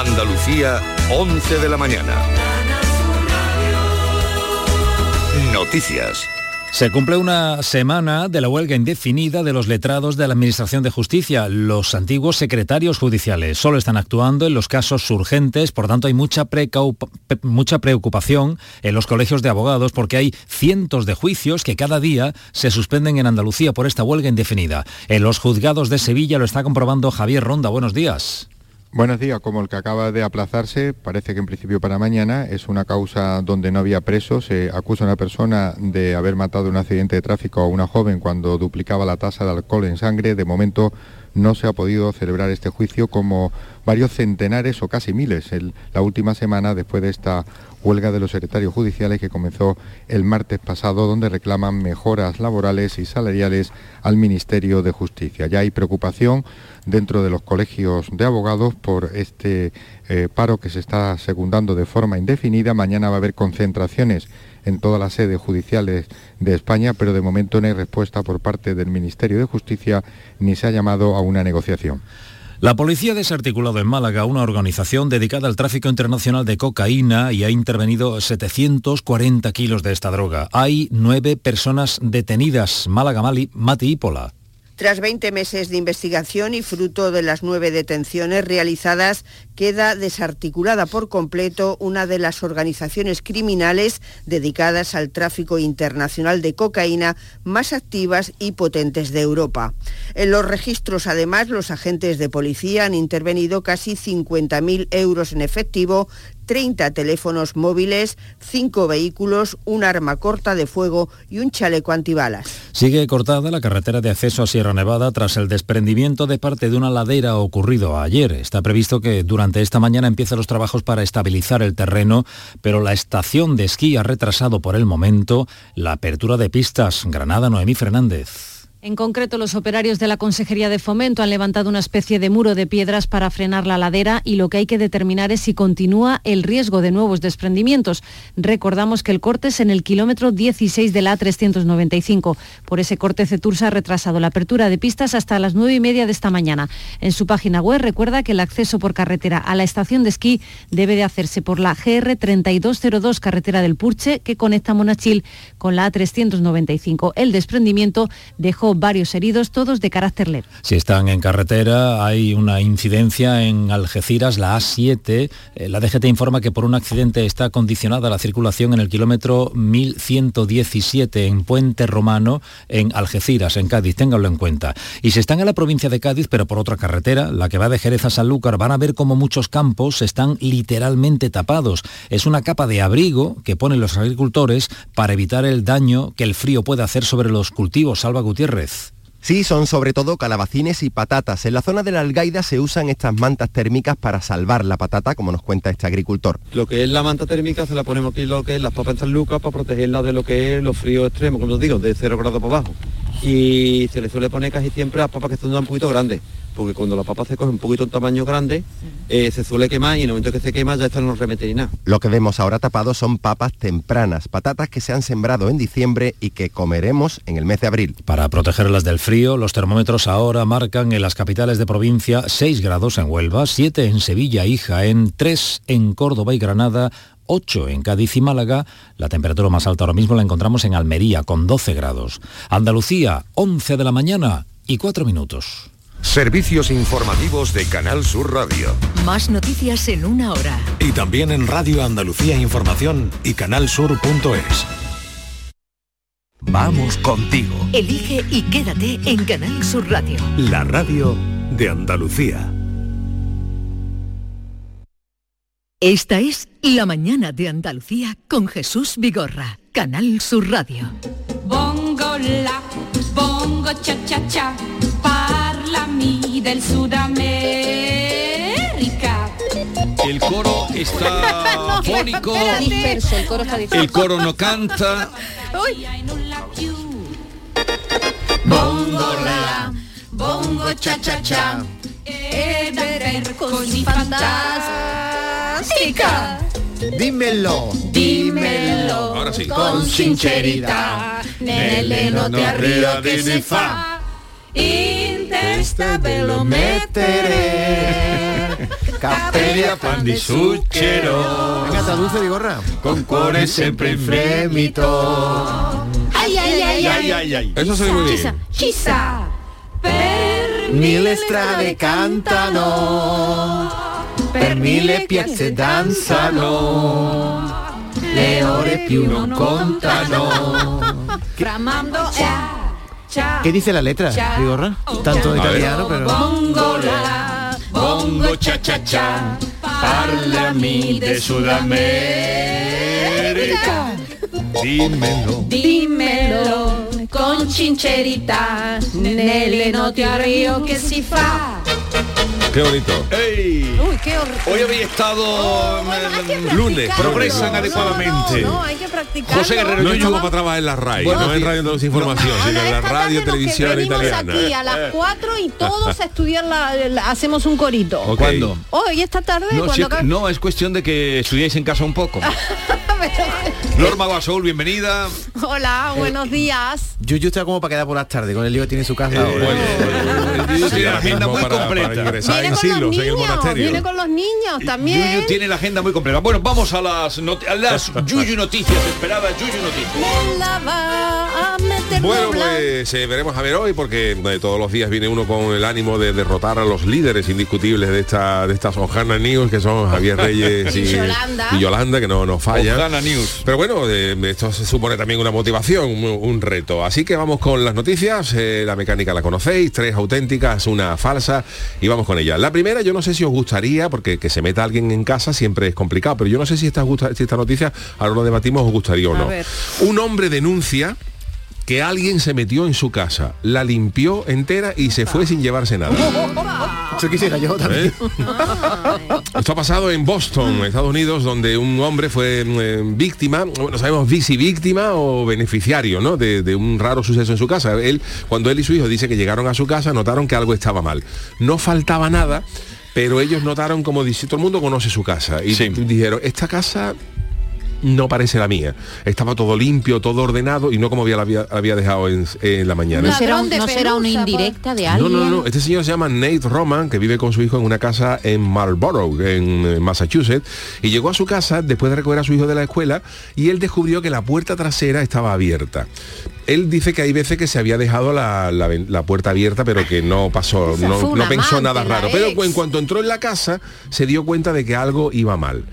Andalucía, 11 de la mañana. Noticias. Se cumple una semana de la huelga indefinida de los letrados de la Administración de Justicia, los antiguos secretarios judiciales. Solo están actuando en los casos urgentes, por tanto hay mucha, mucha preocupación en los colegios de abogados porque hay cientos de juicios que cada día se suspenden en Andalucía por esta huelga indefinida. En los juzgados de Sevilla lo está comprobando Javier Ronda. Buenos días. Buenos días, como el que acaba de aplazarse, parece que en principio para mañana es una causa donde no había presos. Se acusa a una persona de haber matado en un accidente de tráfico a una joven cuando duplicaba la tasa de alcohol en sangre. De momento no se ha podido celebrar este juicio como varios centenares o casi miles en la última semana después de esta huelga de los secretarios judiciales que comenzó el martes pasado, donde reclaman mejoras laborales y salariales al Ministerio de Justicia. Ya hay preocupación dentro de los colegios de abogados por este eh, paro que se está secundando de forma indefinida. Mañana va a haber concentraciones en todas las sedes judiciales de España, pero de momento no hay respuesta por parte del Ministerio de Justicia ni se ha llamado a una negociación. La policía ha desarticulado en Málaga una organización dedicada al tráfico internacional de cocaína y ha intervenido 740 kilos de esta droga. Hay nueve personas detenidas. Málaga, Mali, Mati Pola. Tras 20 meses de investigación y fruto de las nueve detenciones realizadas, queda desarticulada por completo una de las organizaciones criminales dedicadas al tráfico internacional de cocaína más activas y potentes de Europa. En los registros, además, los agentes de policía han intervenido casi 50.000 euros en efectivo, 30 teléfonos móviles, 5 vehículos, un arma corta de fuego y un chaleco antibalas. Sigue cortada la carretera de acceso a Sierra Nevada tras el desprendimiento de parte de una ladera ocurrido ayer. Está previsto que durante esta mañana empiecen los trabajos para estabilizar el terreno, pero la estación de esquí ha retrasado por el momento la apertura de pistas. Granada, Noemí Fernández. En concreto, los operarios de la Consejería de Fomento han levantado una especie de muro de piedras para frenar la ladera y lo que hay que determinar es si continúa el riesgo de nuevos desprendimientos. Recordamos que el corte es en el kilómetro 16 de la A395. Por ese corte, Cetursa ha retrasado la apertura de pistas hasta las 9 y media de esta mañana. En su página web recuerda que el acceso por carretera a la estación de esquí debe de hacerse por la GR 3202 carretera del Purche que conecta Monachil con la A395. El desprendimiento dejó varios heridos, todos de carácter leve. Si están en carretera, hay una incidencia en Algeciras, la A7. Eh, la DGT informa que por un accidente está condicionada la circulación en el kilómetro 1117 en Puente Romano, en Algeciras, en Cádiz. Ténganlo en cuenta. Y si están en la provincia de Cádiz, pero por otra carretera, la que va de Jerez a Sanlúcar, van a ver cómo muchos campos están literalmente tapados. Es una capa de abrigo que ponen los agricultores para evitar el daño que el frío puede hacer sobre los cultivos. Salva Gutiérrez. Sí, son sobre todo calabacines y patatas. En la zona de la Algaida se usan estas mantas térmicas para salvar la patata, como nos cuenta este agricultor. Lo que es la manta térmica se la ponemos aquí lo que es las papas en San Lucas para protegerla de lo que es los fríos extremos, como os digo, de 0 grados para abajo. Y se le suele poner casi siempre a papas que están un poquito grandes porque cuando la papa se coge un poquito en tamaño grande, eh, se suele quemar y en el momento que se quema ya esto no remete ni nada. Lo que vemos ahora tapado son papas tempranas, patatas que se han sembrado en diciembre y que comeremos en el mes de abril. Para protegerlas del frío, los termómetros ahora marcan en las capitales de provincia 6 grados en Huelva, 7 en Sevilla y Jaén, 3 en Córdoba y Granada, 8 en Cádiz y Málaga. La temperatura más alta ahora mismo la encontramos en Almería con 12 grados. Andalucía, 11 de la mañana y 4 minutos. Servicios informativos de Canal Sur Radio. Más noticias en una hora. Y también en Radio Andalucía Información y canalsur.es. Vamos contigo. Elige y quédate en Canal Sur Radio. La radio de Andalucía. Esta es La mañana de Andalucía con Jesús Vigorra, Canal Sur Radio. Bongo la, bongo cha cha cha del Sudamérica. El coro está fónico. el coro no canta. Bongo la, bongo cha cha cha. così fantastica. Dímelo, dímelo, Ahora sí. con sincerità, nelle note a Rio che si fa. In testa ve lo mettere. Caperia pan di sucero. Venga, traduce, Vigorra. Con cuore sempre in fremito. Ai ai ai ai. ay, ay. Eso soy muy bien. Chissà. Per Mille strade cantano, per mille piazze danzano, le ore più non contano. Framando ciao. ¿Qué dice la letra, Vigorra? Tanto A ver. italiano, pero... Bongola, Bongo cha cha cha. Parlami de Sudamerica. Dímelo. Dimmelo con sincerità, nelle notti a Rio che si fa. Qué bonito. ¡Ey! Uy, qué horror. Hoy había estado Oh, bueno, lunes, progresan No, adecuadamente. No, no, hay que practicar. José Guerrero, No como para trabajar en la RAI, Bueno, no en. Radio Andalucía Información, sino en la radio, televisión venimos italiana. aquí a las 4 y todos a estudiar la, la- hacemos un corito. Ok. ¿Cuándo? Hoy esta tarde No, cuando si- no, es cuestión de que estudiéis en casa un poco. Norma Guasoul, bienvenida. Hola, buenos días. Yuyu está como para quedar por las tardes, con el lío que tiene en su casa Eh, ahora. bueno, Yuyu Sí, tiene la agenda muy para- completa. para Viene en con los Silos, en el niños, monasterio. viene con los niños también. Yuyu tiene la agenda muy completa. Bueno, vamos a las, a las Yuyu noticias, esperadas Yuyu noticias. Bueno, pues eh, veremos a ver hoy, porque eh, todos los días viene uno con el ánimo de derrotar a los líderes indiscutibles de esta de estas Ojana News, que son Javier Reyes y, Y Yolanda. y Yolanda, que no nos. Ojana News. Pero bueno, eh, esto se supone también una motivación, un, un reto. Así que vamos con las noticias. eh, la mecánica la conocéis, tres auténticas, una falsa, y vamos con ella. La primera, yo no sé si os gustaría, porque que se meta alguien en casa siempre es complicado, pero yo no sé si esta, si esta noticia, ahora lo debatimos, os gustaría o A no. ver. Un hombre denuncia que alguien se metió en su casa, la limpió entera y se fue sin llevarse nada. Eso quisiera yo también. ¿Eh? Esto ha pasado en Boston, Estados Unidos, donde un hombre fue eh, víctima, bueno, sabemos si víctima o beneficiario, ¿no? De, de un raro suceso en su casa. Él, cuando él y su hijo dice que llegaron a su casa, notaron que algo estaba mal. No faltaba nada, pero ellos notaron como dice, todo el mundo conoce su casa. Y Sí. dijeron, esta casa no parece la mía. Estaba todo limpio, todo ordenado y no como había, la había, había dejado en, en la mañana. ¿No será, un- de no será una pelusa, indirecta de No, alguien? no, no. Este señor se llama Nate Roman, que vive con su hijo en una casa en Marlborough, en eh, Massachusetts, y llegó a su casa después de recoger a su hijo de la escuela y él descubrió que la puerta trasera estaba abierta. Él dice que hay veces que se había dejado la, la ven- la puerta abierta, pero que no pasó, no, no pensó nada raro. Pero en cuanto entró en la casa, se dio cuenta de que algo iba mal.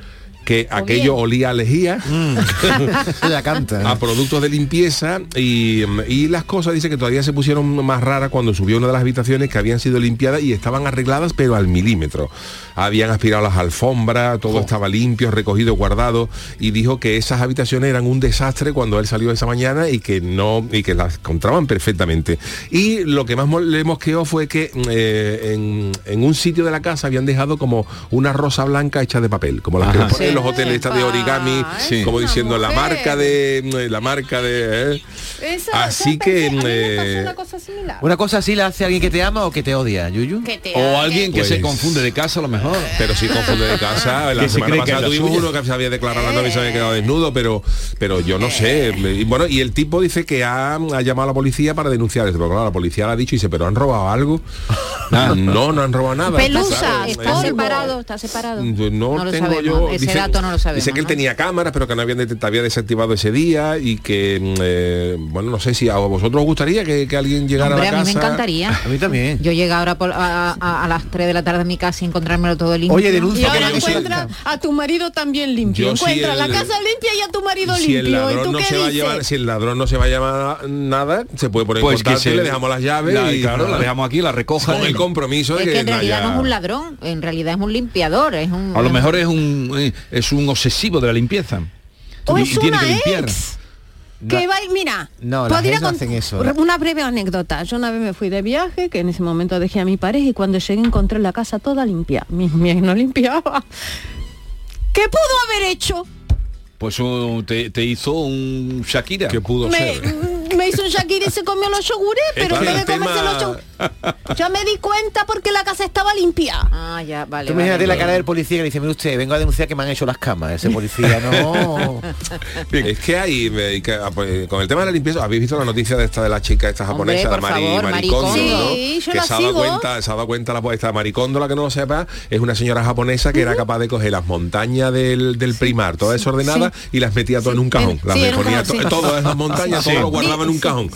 Que aquello bien. olía a lejía, Ella canta. a productos de limpieza y, y las cosas dice que todavía se pusieron más raras cuando subió una de las habitaciones que habían sido limpiadas y estaban arregladas pero al milímetro. Habían aspirado las alfombras, todo estaba limpio, recogido, guardado y dijo que esas habitaciones eran un desastre cuando él salió esa mañana y que no y que las encontraban perfectamente. Y lo que más le mosqueó fue que eh, en, en un sitio de la casa habían dejado como una rosa blanca hecha de papel, como las que Ajá. ponen en los hoteles estas de origami, Sí. como diciendo la mujer. marca de la marca de eh. Esa- así que eh, una cosa similar. Una cosa así la hace alguien que te ama o que te odia, Yuyu. Que te O alguien que Pues- se confunde de casa a lo mejor. pero sí confunde de casa la semana pasada la tuvimos uno que se había declarado la novia y se había quedado desnudo pero pero yo no sé y bueno y el tipo dice que ha, ha llamado a la policía para denunciar esto pero claro la policía le ha dicho y dice pero han robado algo no no han robado nada Pelusa. ¿Está separado? ¿Está separado? No, No lo tengo sabemos, yo. Dato no lo sabemos, Dice que él ¿no? tenía cámaras, pero que no habían había desactivado ese día y que, mm, eh, bueno, no sé si a vosotros os gustaría que, que alguien llegara Hombre, a a la mí me casa. encantaría. A mí también. Yo llegué ahora por- a, a- a las 3 de la tarde a mi casa y encontrármelo todo limpio. Oye, Y denuncia ahora que no encuentra a tu marido también limpio. Yo si encuentra el- la casa limpia y a tu marido Si el limpio. ¿Y ladrón tú no qué se va a dices? llevar, si el ladrón no se va a llevar nada, se puede poner Pues en que contacto se y le dejamos las llaves La- y claro, la dejamos aquí, la recoja. con el compromiso de Es que en no realidad haya- no es un ladrón, en realidad es un limpiador, es un... A lo mejor es un eh, es un obsesivo de la limpieza. O Y- es y tiene una que limpiar. ex. Que va, mira, No, las ex no hacen eso. Una breve anécdota. Yo una vez me fui de viaje, que en ese momento dejé a mi pareja y cuando llegué encontré la casa toda limpia. Mi, mi ex no limpiaba. ¿Qué pudo haber hecho? Pues uh, te, te hizo un Shakira. que pudo Me- ser. Me hizo un shakira y se comió los yogures, pero en vez de comerse los yogures, yo me di cuenta porque la casa estaba limpia. Ah, ya, vale. Tú imagínate la cara del policía que dice, mire usted, vengo a denunciar que me han hecho las camas. Ese policía no. Es que hay, eh, que, ah, pues, con el tema de la limpieza, habéis visto la noticia de esta de la chica esta Hombre, japonesa, por la Mari, favor, Maricondo. ¿no? Sí, yo que la se ha dado sigo. cuenta, se ha dado cuenta la esta Maricondo, la que no lo sepa, es una señora japonesa que era capaz de coger las montañas del, del primar, todas desordenadas, y las metía todo en un cajón. Las ponía todas las montañas, Sí. todo lo guardaba en un cajón.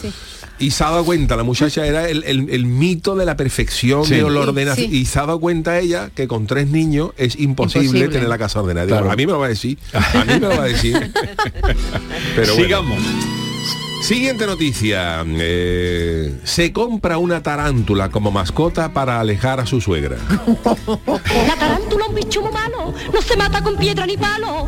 Y se ha dado cuenta, la muchacha era el, el- el mito de la perfección Sí. de la ordenación. Sí. Y se ha dado cuenta ella que con tres niños es imposible, Imposible. tener la casa ordenada. Digo. A mí me lo va a decir. A mí me lo va a decir. Pero bueno. Sigamos. Siguiente noticia. Eh, se compra una tarántula como mascota para alejar a su suegra. La tarántula es un bicho muy malo, no se mata con piedra ni palo.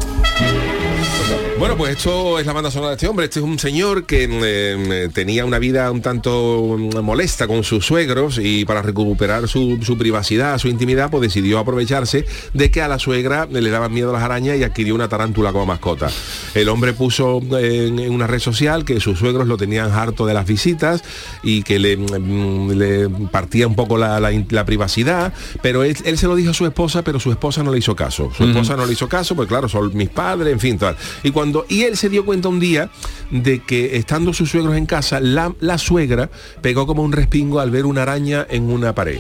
Bueno, pues esto es la banda sonora de este hombre. Este es un señor que eh, tenía una vida un tanto mm, molesta con sus suegros y para recuperar su, su privacidad, su intimidad, pues decidió aprovecharse de que a la suegra le daban miedo las arañas y adquirió una tarántula como mascota. El hombre puso en, en una red social que sus suegros lo tenían harto de las visitas y que le, mm, le partía un poco la, la in- la privacidad, pero él, él se lo dijo a su esposa, pero su esposa no le hizo caso. Su esposa no le hizo caso, pues claro, son mis padres, en fin, tal. Y cuando y él se dio cuenta un día de que estando sus suegros en casa, la, la suegra pegó como un respingo al ver una araña en una pared.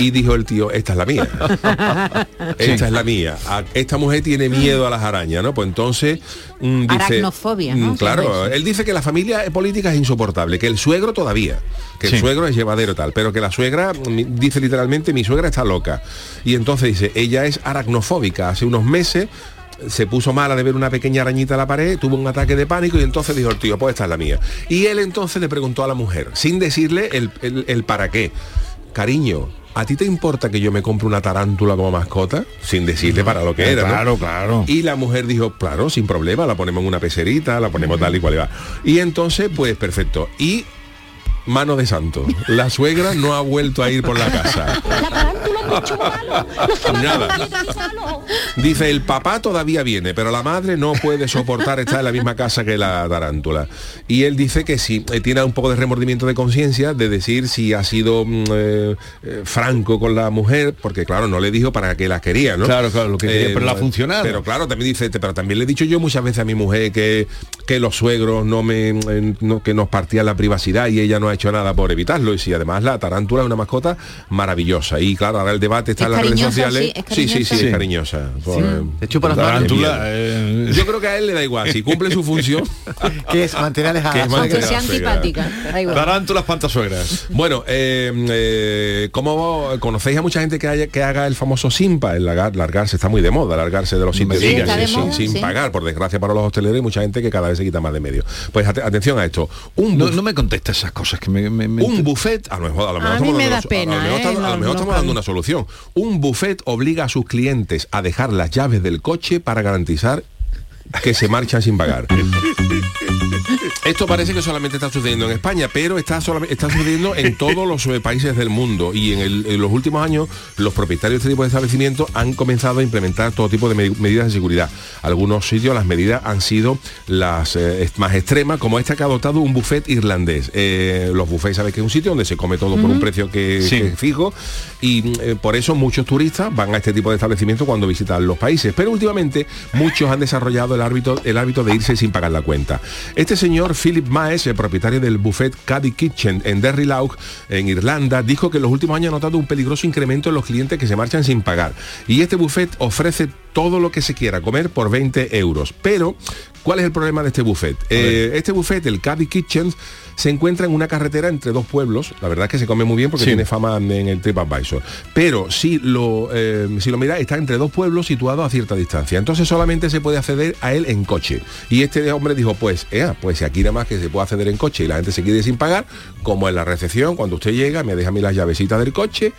Y dijo el tío, esta es la mía. Esta es la mía. Esta mujer tiene miedo a las arañas, ¿no? Pues entonces mm, dice... Aracnofobia, ¿no? mm, Claro, él dice que la familia política es insoportable, que el suegro todavía, que el Sí. suegro es llevadero tal, pero que la suegra, mm, dice literalmente, mi suegra está loca. Y entonces dice, ella es aracnofóbica. Hace unos meses se puso mala de ver una pequeña arañita en la pared, tuvo un ataque de pánico y entonces dijo el tío, pues esta es la mía. Y él entonces le preguntó a la mujer, sin decirle el, el- el para qué. Cariño, ¿a ti te importa que yo me compre una tarántula como mascota? Sin decirle para lo que era. ¿no? Claro, claro. Y la mujer dijo, claro, sin problema, la ponemos en una pecerita, la ponemos tal y cual y va. Y entonces, pues perfecto. Y mano de santo, la suegra no ha vuelto a ir por la casa. La Nada. Dice, el papá todavía viene, pero la madre no puede soportar estar en la misma casa que la tarántula. Y él dice que sí, eh, tiene un poco de remordimiento de conciencia de decir si ha sido mm, eh, eh, franco con la mujer, porque claro, no le dijo para qué la quería, ¿no? Eh, Claro, claro, lo que quería, pero le ha funcionado. Pero claro, también dice, pero también le he dicho yo muchas veces a mi mujer que, que los suegros no me eh, no- que nos partían la privacidad y ella no ha hecho nada por evitarlo. Y si además la tarántula es una mascota maravillosa. Y claro, ahora el debate está Es en las redes sociales. sí, es sí, sí, es cariñosa. Por, eh, Te chupa las da manos. miedo. Tarántula, eh, Yo creo que a él le da igual. Si cumple su función, que es mantener alejada Que a es la suegra. Aunque sea suegra. antipática. da igual. Tarántulas pantasuegras. Bueno, eh, eh, ¿cómo conocéis a mucha gente que, haya, que haga el famoso simpa? El largar- largarse está muy de moda, largarse de los sitios sin- pagar, por desgracia para los hosteleros y mucha gente que cada vez se quita más de medio. Pues ate- atención a esto. Un, No, no me contesta esas cosas que me... me- me- un buffet, a lo mejor, a lo mejor A mí estamos me dando da una- pena, a lo mejor, ¿eh? estamos- a lo No, mejor no estamos dando una solución. Un buffet obliga a sus clientes a dejar las llaves del coche para garantizar que se marchan sin pagar. Esto parece que solamente está sucediendo en España, pero está, solamente, está sucediendo en todos los eh, países del mundo y en, el- en los últimos años los propietarios de este tipo de establecimientos han comenzado a implementar todo tipo de me- medidas de seguridad. Algunos sitios las medidas han sido las eh, más extremas, como esta que ha adoptado un buffet irlandés. Eh, los buffets, sabes que es un sitio donde se come todo por un precio que, Sí. que es fijo y eh, por eso muchos turistas van a este tipo de establecimientos cuando visitan los países. Pero últimamente muchos han desarrollado el hábito, el hábito de irse sin pagar la cuenta. Este señor Philip Maes, el propietario del buffet Caddy Kitchen en Derry Lough, en Irlanda, dijo que en los últimos años ha notado un peligroso incremento en los clientes que se marchan sin pagar. Y este buffet ofrece todo lo que se quiera comer por 20 euros. Pero, ¿cuál es el problema de este buffet? Eh, este buffet, el Caddy Kitchen, se encuentra en una carretera entre dos pueblos. La verdad es que se come muy bien porque Sí. tiene fama en el TripAdvisor. Pero si lo, eh, si lo miráis, está entre dos pueblos situados a cierta distancia. Entonces solamente se puede acceder a él en coche. Y este hombre dijo, pues, ea, pues si aquí nada más que se puede acceder en coche y la gente se quiere sin pagar, como en la recepción, cuando usted llega, me deja a mí las llavecitas del coche,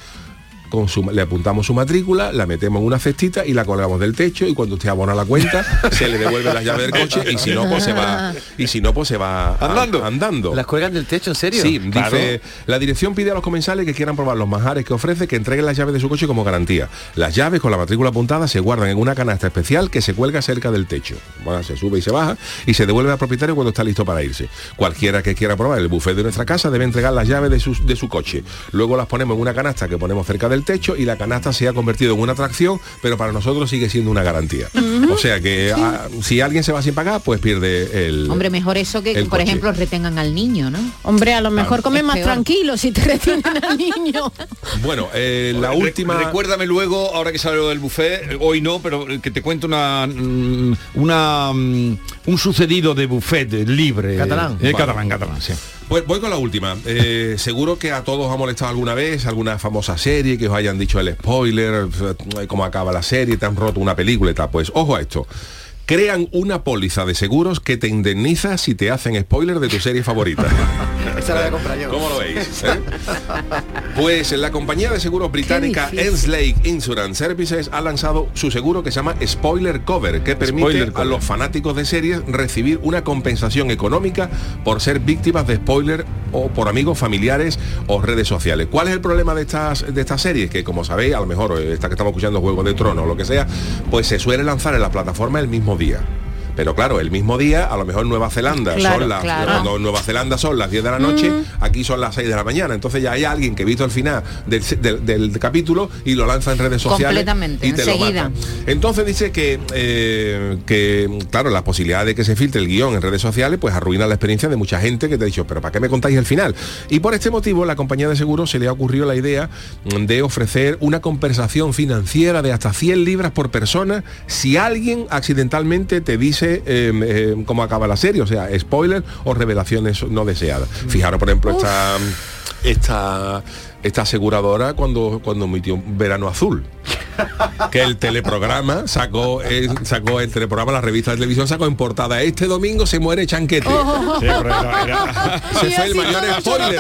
con su, le apuntamos su matrícula, la metemos en una cestita y la colgamos del techo y cuando usted abona la cuenta, se le devuelve las llaves del coche y si no, pues se va, y si no, pues se va a- Andando. andando. ¿Las cuelgan del techo, en serio? Sí, Claro. dice, la dirección pide a los comensales que quieran probar los manjares que ofrece que entreguen las llaves de su coche como garantía. Las llaves con la matrícula apuntada se guardan en una canasta especial que se cuelga cerca del techo. Bueno, se sube y se baja y se devuelve al propietario cuando está listo para irse. Cualquiera que quiera probar el buffet de nuestra casa debe entregar las llaves de su, de su coche. Luego las ponemos en una canasta que ponemos cerca del techo y la canasta se ha convertido en una atracción, pero para nosotros sigue siendo una garantía. O sea que ah, si alguien se va sin pagar, pues pierde el... Hombre, mejor eso que, el por coche. ejemplo, retengan al niño, ¿no? Hombre, a lo mejor comes Es más peor. tranquilo si te retienen al niño. Bueno, eh, la Re- última... Recuérdame luego, ahora que sale lo del buffet, eh, hoy no, pero eh, que te cuento una, mm, una mm, un sucedido de buffet libre. Catalán. Eh, Vale. catalán, catalán, sí. Pues voy con la última. Eh, seguro que a todos os ha molestado alguna vez alguna famosa serie que os hayan dicho el spoiler, eh, cómo acaba la serie, te han roto una película y tal. Pues ojo a esto. Crean una póliza de seguros que te indemniza si te hacen spoiler de tu serie favorita. Esa la voy a comprar yo. ¿Cómo lo veis? eh? Pues la compañía de seguros británica Enslake Insurance Services ha lanzado su seguro que se llama Spoiler Cover, que permite Spoiler a cover. los fanáticos de series recibir una compensación económica por ser víctimas de spoiler o por amigos familiares o redes sociales. ¿Cuál es el problema de estas de estas series? Que como sabéis, a lo mejor eh, esta que estamos escuchando Juego de Tronos o lo que sea, pues se suele lanzar en la plataforma el mismo día. Pero claro, el mismo día, a lo mejor Nueva Zelanda Claro, son las claro. cuando en Nueva Zelanda son las 10 de la noche, Mm. aquí son las 6 de la mañana. Entonces ya hay alguien que ha visto el final del, del- del capítulo y lo lanza en redes sociales. Completamente, y te lo enseguida. mata. Entonces dice que, eh, que, claro, la posibilidad de que se filtre el guion en redes sociales, pues arruina la experiencia de mucha gente que te ha dicho, pero ¿para qué me contáis el final? Y por este motivo, la compañía de seguros se le ha ocurrido la idea de ofrecer una compensación financiera de hasta 100 libras por persona si alguien accidentalmente te dice eh, eh, cómo acaba la serie, o sea, spoiler o revelaciones no deseadas. Fijaros, por ejemplo, esta, esta, esta aseguradora cuando, cuando emitió Verano Azul que el teleprograma sacó eh, sacó el teleprograma la revista de televisión sacó en portada este domingo se muere Chanquete Oh. Se fue el mayor spoiler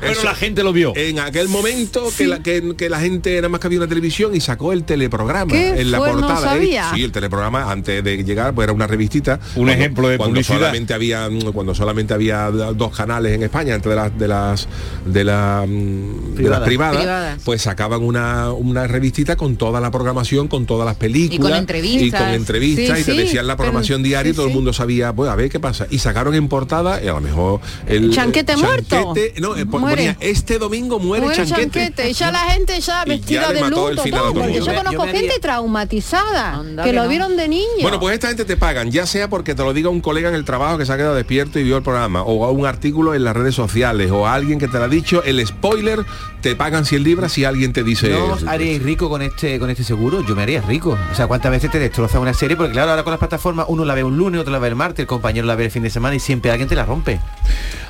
Pero la gente lo vio. en aquel momento que, la, que, que la gente era más que había una televisión y sacó el teleprograma ¿Qué en la fue? No portada. ¿eh? sabía. Sí, el teleprograma antes de llegar pues era una revistita. Un Cuando- ejemplo de cuando publicidad. Solamente había, mm, cuando solamente había dos canales en España, entre de las de las de, la, mm, de las Privadas. privadas, Privadas. pues sacaban una, una revistita con toda la programación, con todas las películas. entrevistas. Y con entrevistas Sí, y te sí, decían la programación pero- diaria y sí, todo el mundo sabía, pues a ver qué pasa. Y sacaron en portada, y a lo mejor el Chanquete muerto. Chanquete- no, eh, pon- Muere. ponía, este domingo muere, Muere Chanquete. chanquete. Y ya la gente ya vestida ya de el luto. final a todo, el porque yo conozco yo gente traumatizada Anda que que lo no. vieron de niño. Bueno, pues esta gente te pagan, ya sea porque te lo diga un colega en el trabajo que se ha quedado despierto y vio el programa, o a un artículo en las redes sociales, o a alguien que te lo ha dicho, el spoiler, te pagan 100 libras si alguien te dice... ¿No os haríais rico con este con este seguro? Yo me haría rico. O sea, ¿cuántas veces te destroza una serie? Porque claro, ahora con las plataformas uno la ve un lunes, otro la ve el martes, el compañero la ve el fin de semana y siempre alguien te la rompe.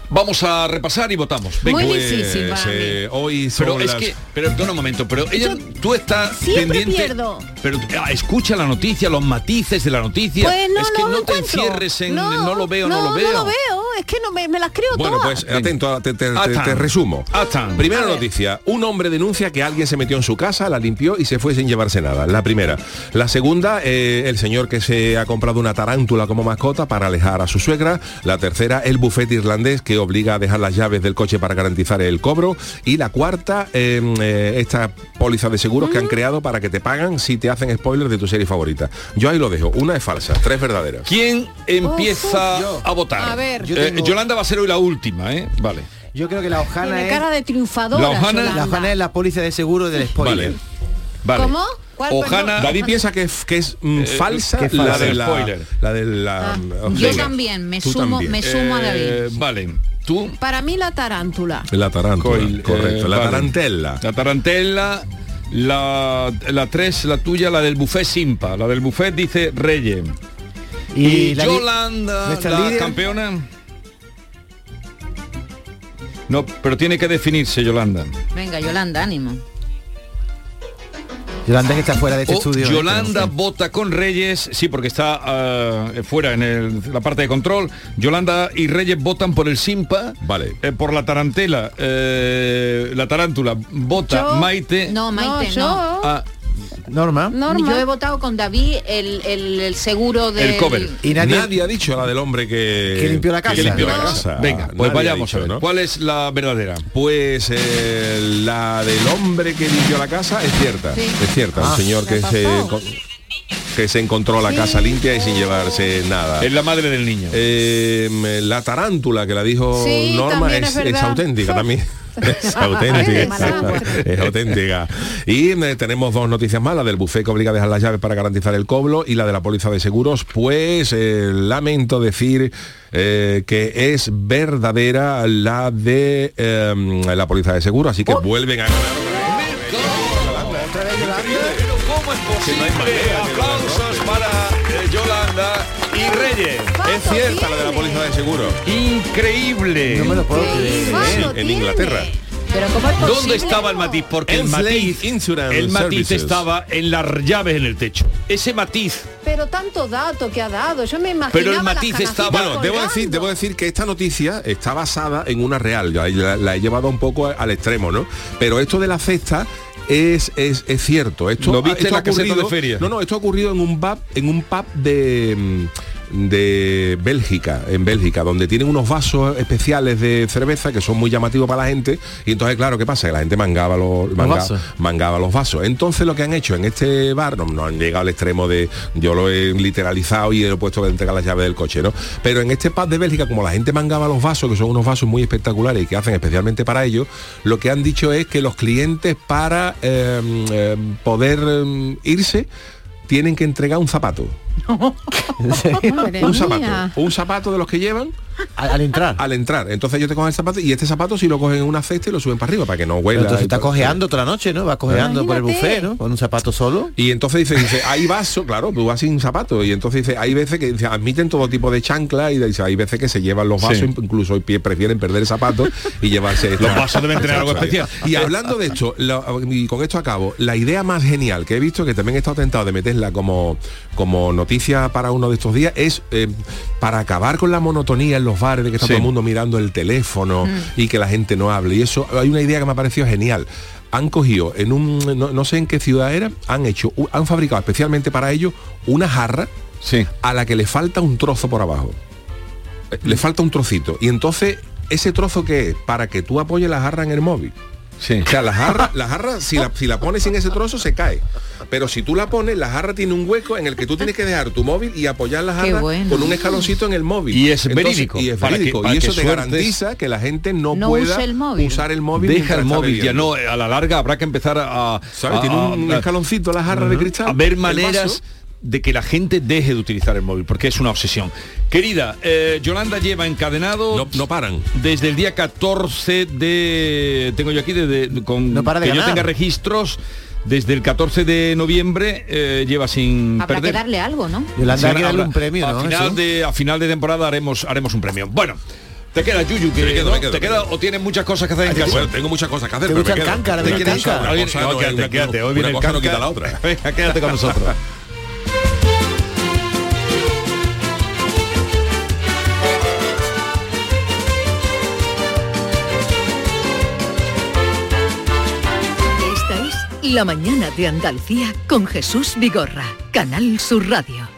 Vamos a repasar y votamos. Venga. Muy Pues, difícil mí. eh, hoy son Pero es que, pero perdona un momento, pero ella, tú estás siempre pendiente, pierdo. pero ah, escucha la noticia, los matices de la noticia. Pues no es que no te encuentro. encierres en no, lo veo, no, lo veo. No lo veo, es que no me, me las creo Bueno, todas. pues atento, te, te- te resumo. Atan. Primera A ver. noticia, un hombre denuncia que alguien se metió en su casa, la limpió y se fue sin llevarse nada. La primera. La segunda, eh, el señor que se ha comprado una tarántula como mascota para alejar a su suegra. La tercera, el bufete irlandés que obliga a dejar las llaves del coche para garantizar el cobro. Y la cuarta, eh, eh, esta póliza de seguros que han creado para que te pagan si te hacen spoilers de tu serie favorita. Yo ahí lo dejo. Una es falsa, tres verdaderas. ¿Quién empieza a votar? A ver. Yo Eh, Yolanda va a ser hoy la última, ¿eh? Vale. Yo creo que la hojana Tiene es cara de triunfadora. La hojana- la hojana es la póliza de seguro del spoiler. Vale. Vale. ¿Cómo? ¿Cuál, Ojana- perdón? David piensa que es, que es mm, Eh, falsa, que la de la, Spoiler. la de la Ah. Yo también, me tú sumo, también. me sumo a David. Eh, vale. Tú. Para mí la tarántula. La tarántula, Coil, correcto. eh, la vale. tarantella. La tarantella. La, la tres, la tuya, la del buffet Simpa. La del buffet dice Reyes. Y, la Yolanda, la líder- campeona. No, pero tiene que definirse Yolanda. Venga, Yolanda, ánimo. Yolanda que está fuera de este O estudio. ¿eh? Yolanda vota con Reyes, sí, porque está ah, fuera en el- la parte de control. Yolanda y Reyes votan por el Simpa, vale. por la tarantela, eh, la tarántula vota Yo- Maite. No, Maite, yo- no. Ah, Norma. Yo he votado con David el, el- el seguro de... Y nadie, ha dicho la del hombre que, Que limpió la casa. que limpió la No. casa. Venga, pues Nadie vayamos dicho, a ver. ¿no? ¿Cuál es la verdadera? Pues eh, la del hombre que limpió la casa es cierta. Sí. Es cierta. Ah. un señor ¿Qué que se con- que se encontró la casa limpia y sin llevarse nada. Es la madre del niño. Eh, la tarántula que la dijo Sí, Norma es, es auténtica también. Es auténtica. es auténtica. Y eh, tenemos dos noticias más, la del buffet que obliga a dejar las llaves para garantizar el coblo y la de la póliza de seguros. Pues eh, lamento decir eh, que es verdadera la de eh, la póliza de seguros, así que vuelven a ganar. ¿Cómo es posible? Aplausos para eh, Yolanda y Reyes. Es cierta la de la póliza de seguros. Increíble. No me lo puedo creer. En, en Inglaterra. Pero ¿cómo es posible? ¿Dónde estaba el matiz? Porque el Enslave matiz, Insurance el matiz Services. estaba en las llaves en el techo. Ese matiz. Pero tanto dato que ha dado, yo me imaginaba Pero el matiz está bueno debo decir debo decir que esta noticia está basada en una real la, la- la he llevado un poco al extremo no pero esto de la cesta es, es, es cierto esto ¿Lo viste esto en la ha caseta ocurrido- de feria? no no esto ha ocurrido en un pub en un pub de mm, de Bélgica, en Bélgica, donde tienen unos vasos especiales de cerveza que son muy llamativos para la gente y entonces claro, ¿qué pasa? Que la gente mangaba los, manga- vasos. mangaba los vasos. Entonces lo que han hecho en este bar, no, no han llegado al extremo de, yo lo he literalizado y he puesto que entregar las llaves del coche, ¿no? Pero en este pub de Bélgica, como la gente mangaba los vasos, que son unos vasos muy espectaculares y que hacen especialmente para ellos, lo que han dicho es que los clientes para eh, eh, poder eh, irse tienen que entregar un zapato. Un zapato. Un zapato de los que llevan al, entrar. Al entrar. Entonces ellos te cogen el zapato y este zapato si lo cogen en una cesta y lo suben para arriba para que no huela. Entonces y está todo. cojeando toda la noche, ¿no? Va cojeando por el buffet, ¿no? Con un zapato solo. Y entonces dice, dice, hay vasos, claro, tú vas sin zapato. Y entonces dice, hay veces que dice, admiten todo tipo de chancla y dice, hay veces que se llevan los vasos, Sí. incluso hoy pie- prefieren perder el zapato y llevarse Los vasos deben tener algo especial. Y hablando de esto, lo- y con esto acabo, la idea más genial que he visto, que también he estado tentado de meterla como, como noticia para uno de estos días, es eh, para acabar con la monotonía en los bares de que está Sí. todo el mundo mirando el teléfono Mm. y que la gente no hable. Y eso, hay una idea que me ha parecido genial. Han cogido en un, no, no sé en qué ciudad era, han hecho, u- han fabricado especialmente para ello una jarra a la que le falta un trozo por abajo. Eh, Le falta un trocito. Y entonces, ¿ese trozo qué es? Para que tú apoyes la jarra en el móvil. Sí. O sea, la jarra, la jarra si, la, si la pones sin ese trozo se cae. Pero si tú la pones, la jarra tiene un hueco en el que tú tienes que dejar tu móvil y apoyar la jarra bueno. con un escaloncito en el móvil. Y es verídico, Y es para que- verídico. para y eso te garantiza que la gente no, No pueda use el móvil. usar el móvil. Deja el móvil, ya no, a la larga habrá que empezar a... ¿Sabes? a- Tiene un a- escaloncito la jarra de cristal. A ver maneras. De que la gente deje de utilizar el móvil, porque es una obsesión. Querida, eh, Yolanda lleva encadenado... No, no paran. Desde el día 14 de... Tengo yo aquí, de, de- con No para de que yo ganar. tenga registros, desde el 14 de noviembre eh, lleva sin Habrá perder. que darle algo, ¿no? Yolanda, Sí, que darle un premio, a ¿no? Final de, a final de temporada haremos, haremos un premio. Bueno, te queda Yuyu, que Me quedo, ¿no? me quedo, te queda o tienes muchas cosas que hacer en casa. bueno, tengo muchas cosas que hacer. ¿Te pero gusta me el quedo. cáncara? ¿Te ¿Te quieres gusta el una cáncara? cosa? No, No, quédate, una- quédate. Hoy una viene el cosa no cáncara. quita la otra. Venga, quédate con nosotros. La Mañana de Andalucía con Jesús Vigorra, Canal Sur Radio.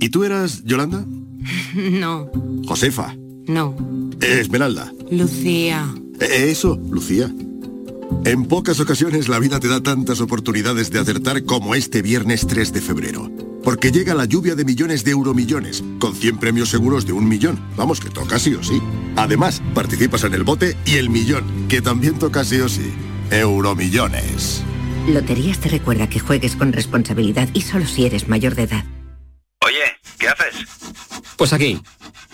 ¿Y tú eras Yolanda? No, Josefa. no. Esmeralda. Lucía. Eh, Eso, Lucía. En pocas ocasiones la vida te da tantas oportunidades de acertar como este viernes 3 de febrero. Porque llega la lluvia de millones de euromillones, con 100 premios seguros de un millón. Vamos, que toca sí o sí. Además, participas en el bote y el millón, que también toca sí o sí. Euromillones. Loterías te recuerda que juegues con responsabilidad y solo si eres mayor de edad. Oye, ¿qué haces? Pues aquí,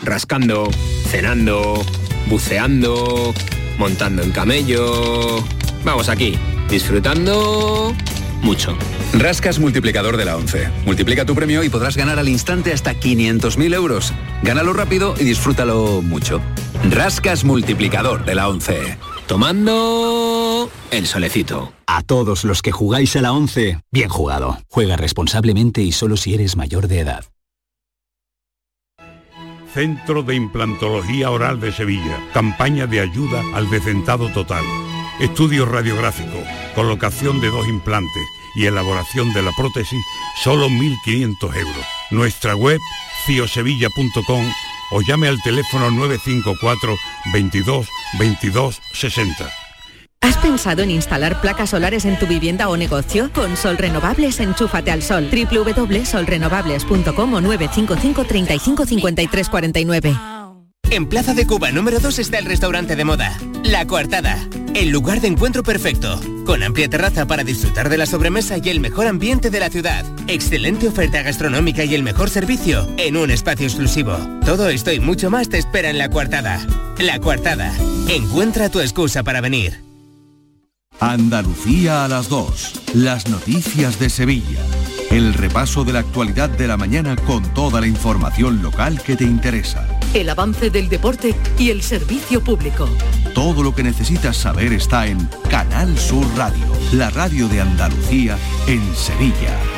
rascando, cenando, buceando, montando en camello. Vamos aquí, disfrutando mucho. Rascas multiplicador de la 11. Multiplica tu premio y podrás ganar al instante hasta 500.000 euros. Gánalo rápido y disfrútalo mucho. Rascas multiplicador de la 11. Tomando el solecito. A todos los que jugáis a la 11, bien jugado. Juega responsablemente y solo si eres mayor de edad. Centro de Implantología Oral de Sevilla. Campaña de ayuda al decentado total. Estudio radiográfico, colocación de dos implantes y elaboración de la prótesis, solo 1.500 euros. Nuestra web, ciosevilla.com o llame al teléfono 954 22 22 60. ¿Has pensado en instalar placas solares en tu vivienda o negocio? Con Sol Renovables, enchúfate al sol. www.solrenovables.com o 955 35 53 49. En Plaza de Cuba número 2 está el restaurante de moda, La Coartada, el lugar de encuentro perfecto, con amplia terraza para disfrutar de la sobremesa y el mejor ambiente de la ciudad, excelente oferta gastronómica y el mejor servicio en un espacio exclusivo. Todo esto y mucho más te espera en La Coartada. La Coartada, encuentra tu excusa para venir. Andalucía a las 2. Las noticias de Sevilla. El repaso de la actualidad de la mañana con toda la información local que te interesa. El avance del deporte y el servicio público. Todo lo que necesitas saber está en Canal Sur Radio, la radio de Andalucía en Sevilla.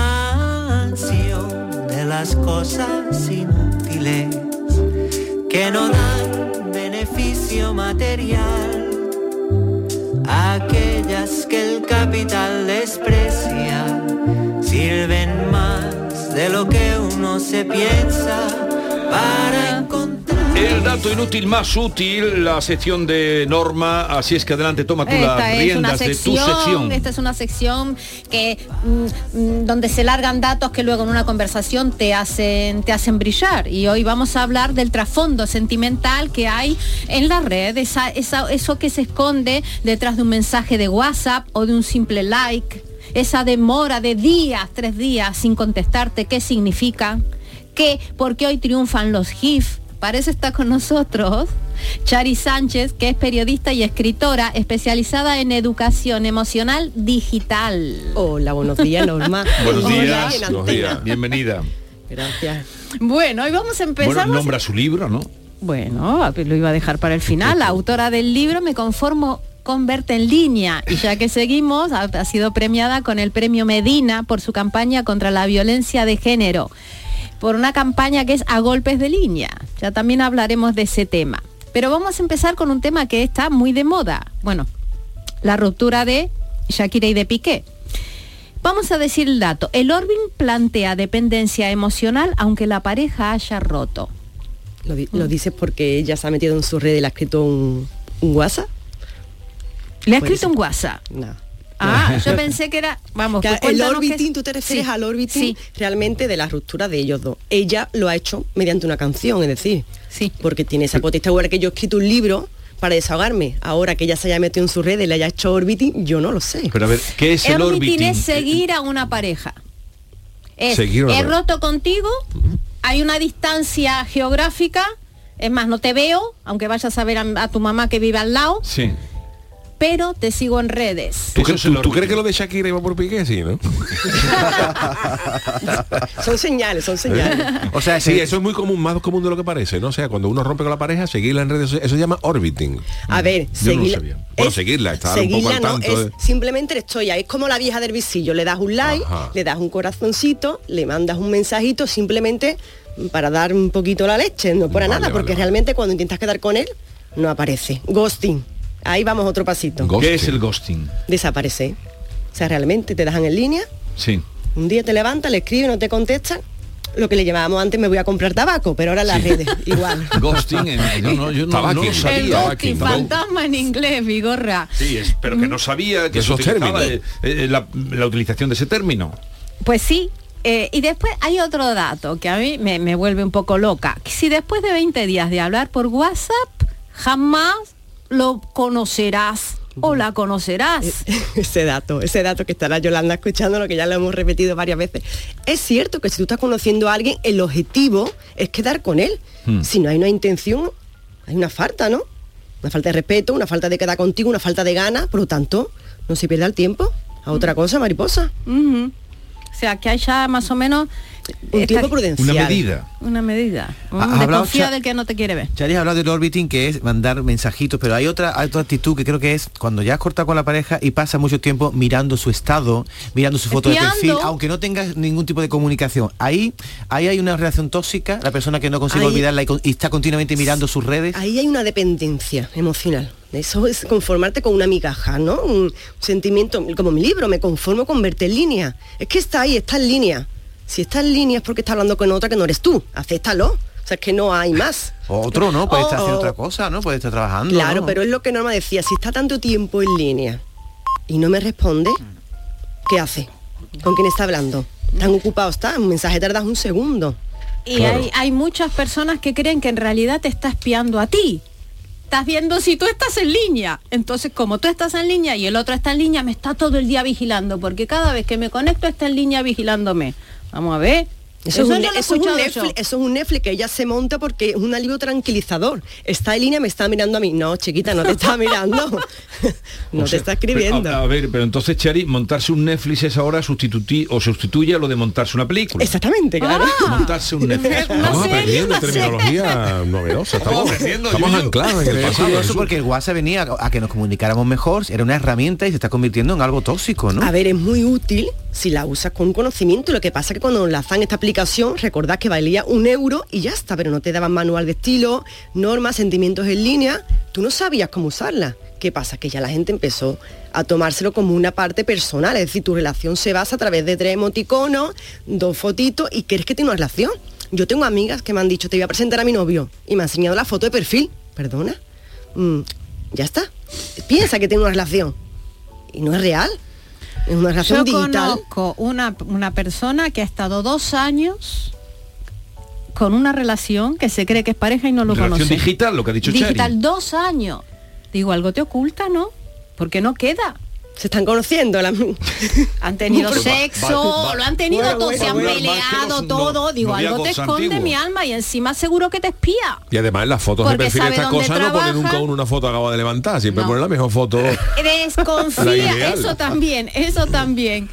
Las cosas inútiles que no dan beneficio material, aquellas que el capital desprecia, sirven más de lo que uno se piensa para encontrar. El dato inútil más útil, la sección de Norma, así es que adelante, toma tú las Esta es una riendas de tu sección, sección. esta es una sección que mm, mm, donde se largan datos que luego en una conversación te hacen te hacen brillar y hoy vamos a hablar del trasfondo sentimental que hay en la red, esa, esa- eso que se esconde detrás de un mensaje de WhatsApp o de un simple like, esa demora de días, tres días sin contestarte, ¿qué significa? ¿Qué? ¿Por qué hoy triunfan los GIF? Parece está con nosotros Chari Sánchez, que es periodista y escritora especializada en educación emocional digital. Hola, buenos días, Norma. Buenos días, en buenos días, bienvenida. Gracias. Bueno, hoy vamos a empezar. Bueno, nombra su libro, ¿no? Bueno, lo iba a dejar para el final. La autora del libro Me conformo con verte en línea y ya que seguimos ha, ha sido premiada con el premio Medina por su campaña contra la violencia de género por una campaña que es a golpes de línea ya también hablaremos de ese tema pero vamos a empezar con un tema que está muy de moda bueno la ruptura de Shakira y de Piqué Vamos a decir el dato. El Orbin plantea dependencia emocional aunque la pareja haya roto. Lo, di- lo dices porque ella se ha metido en su red y le ha escrito un, un WhatsApp. Le ha escrito ser. un WhatsApp. No. Ah, yo pensé que era, vamos, Que pues el orbiting, tú te refieres Sí, al orbiting sí. realmente de la ruptura de ellos dos. Ella lo ha hecho mediante una canción, es decir, sí. porque tiene esa potestad. Ahora que yo he escrito un libro para desahogarme, ahora que ella se haya metido en su red y le haya hecho orbiting, yo no lo sé. Pero a ver, ¿qué es el Orbiting orbiting? es seguir a una pareja. Es, Seguir a he roto contigo, hay una distancia geográfica, es más, no te veo, aunque vayas a ver a, a tu mamá que vive al lado, Sí. Pero te sigo en redes. ¿Tú, cre- tú- tú crees que lo de Shakira iba por Piqué? Sí, ¿no? son señales, son señales. O sea, sí, eso es muy común, más común de lo que parece, ¿no? O sea, cuando uno rompe con la pareja, seguirla en redes, eso se llama orbiting. A ver, Yo no lo sabía. Bueno, es- seguirla, estar un poco Seguirla al no, tanto. es de- simplemente le estoy ahí. Es como la vieja del visillo. Le das un like, Ajá. le das un corazoncito, le mandas un mensajito simplemente para dar un poquito la leche, no para Vale, nada, porque vale, realmente cuando intentas quedar con él, no aparece. Ghosting. Ahí vamos otro pasito. ¿Qué es el ghosting? Desaparece. O sea, realmente te dejan en línea, Sí. un día te levantas, le escribes, no te contestan. Lo que le llamábamos antes me voy a comprar tabaco, pero ahora las redes, igual. Ghosting, en- yo no, yo no- no lo El sabía. ghosting, fantasma en inglés, Vigorra. Sí, es, pero que no sabía que Esos términos. eh, eh, la, la utilización de ese término. Pues sí. eh, y después hay otro dato que a mí me, me vuelve un poco loca. Que si después de 20 días de hablar por WhatsApp, jamás lo conocerás. o la conocerás. ese dato, ese dato que estará Yolanda escuchando, lo que ya lo hemos repetido varias veces. Es cierto que si tú estás conociendo a alguien, el objetivo es quedar con él. Hmm. Si no hay una intención, hay una falta, ¿no? Una falta de respeto, una falta de quedar contigo, una falta de ganas, por lo tanto, no se pierda el tiempo a otra cosa, mariposa. O sea, que hay ya más o menos... Un tiempo prudencial. Una medida. Una medida. Ha- Desconfía del que no te quiere ver. Chari ha hablado del orbiting que es mandar mensajitos, pero hay otra, hay otra actitud que creo que es cuando ya has cortado con la pareja y pasa mucho tiempo mirando su estado, mirando su foto de perfil, aunque no tengas ningún tipo de comunicación. Ahí, ahí hay una relación tóxica, la persona que no consigue Ahí- olvidarla y, con- y está continuamente mirando sus redes. Ahí hay una dependencia emocional. Eso es conformarte con una migaja, ¿no? Un sentimiento, como mi libro, me conformo con verte en línea. Es que está ahí, está en línea. Si está en línea es porque está hablando con otra que no eres tú. Acéptalo. O sea, es que no hay más. O otro, ¿no? Puede estar haciendo o- otra cosa, ¿no? Puede estar trabajando. Claro, ¿no? pero es lo que Norma decía, si está tanto tiempo en línea y no me responde, ¿qué hace? ¿Con quién está hablando? Tan ocupado está, un mensaje tardas un segundo. Y hay, hay muchas personas que creen que en realidad te está espiando a ti. Estás viendo si tú estás en línea. Entonces, como tú estás en línea y el otro está en línea, me está todo el día vigilando, porque cada vez que me conecto está en línea vigilándome. Vamos a ver. Eso, es un, no lo he eso es un escuchado Netflix, yo. eso es un Netflix que ella se monta porque es un alivio tranquilizador. Está en línea, me está mirando a mí. No, chiquita, no te está mirando. no O te está escribiendo. pero, a, a ver, pero entonces, Chari, montarse un Netflix es ahora sustituir o sustituye a lo de montarse una película. Exactamente, claro. Montarse un Netflix. Estamos aprendiendo terminología novedosa. Estamos, estamos anclados en el es curioso porque el WhatsApp venía a, a que nos comunicáramos mejor, era una herramienta y se está convirtiendo en algo tóxico, ¿no? A ver, es muy útil si la usas con conocimiento. Lo que pasa es que cuando lanzan esta aplicación, recordad que valía un euro y ya está, pero no te daban manual de estilo, normas, sentimientos en línea. Tú no sabías cómo usarla. ¿Qué pasa? Que ya la gente empezó a tomárselo como una parte personal. Es decir, tu relación se basa a través de tres emoticonos, dos fotitos y crees que tiene una relación. Yo tengo amigas que me han dicho, te voy a presentar a mi novio y me han enseñado la foto de perfil. Perdona. Mm, ya está. Piensa que tiene una relación. Y no es real. Es una relación Yo digital. conozco una, una persona que ha estado dos años con una relación que se cree que es pareja y no lo Relación conoce. digital, lo que ha dicho Chari. Digital, dos años. Digo, algo te oculta, ¿no? Porque no queda. Se están conociendo. las- Han tenido sexo, va- va- lo han tenido bueno, todo, bueno, se han bueno, peleado todo. no- Digo, algo te esconde mi alma y encima seguro que te espía. Y además en las fotos de perfil de estas cosas no pone nunca uno una foto acaba de levantar, siempre No. pone la mejor foto. Desconfía, eso también, eso también.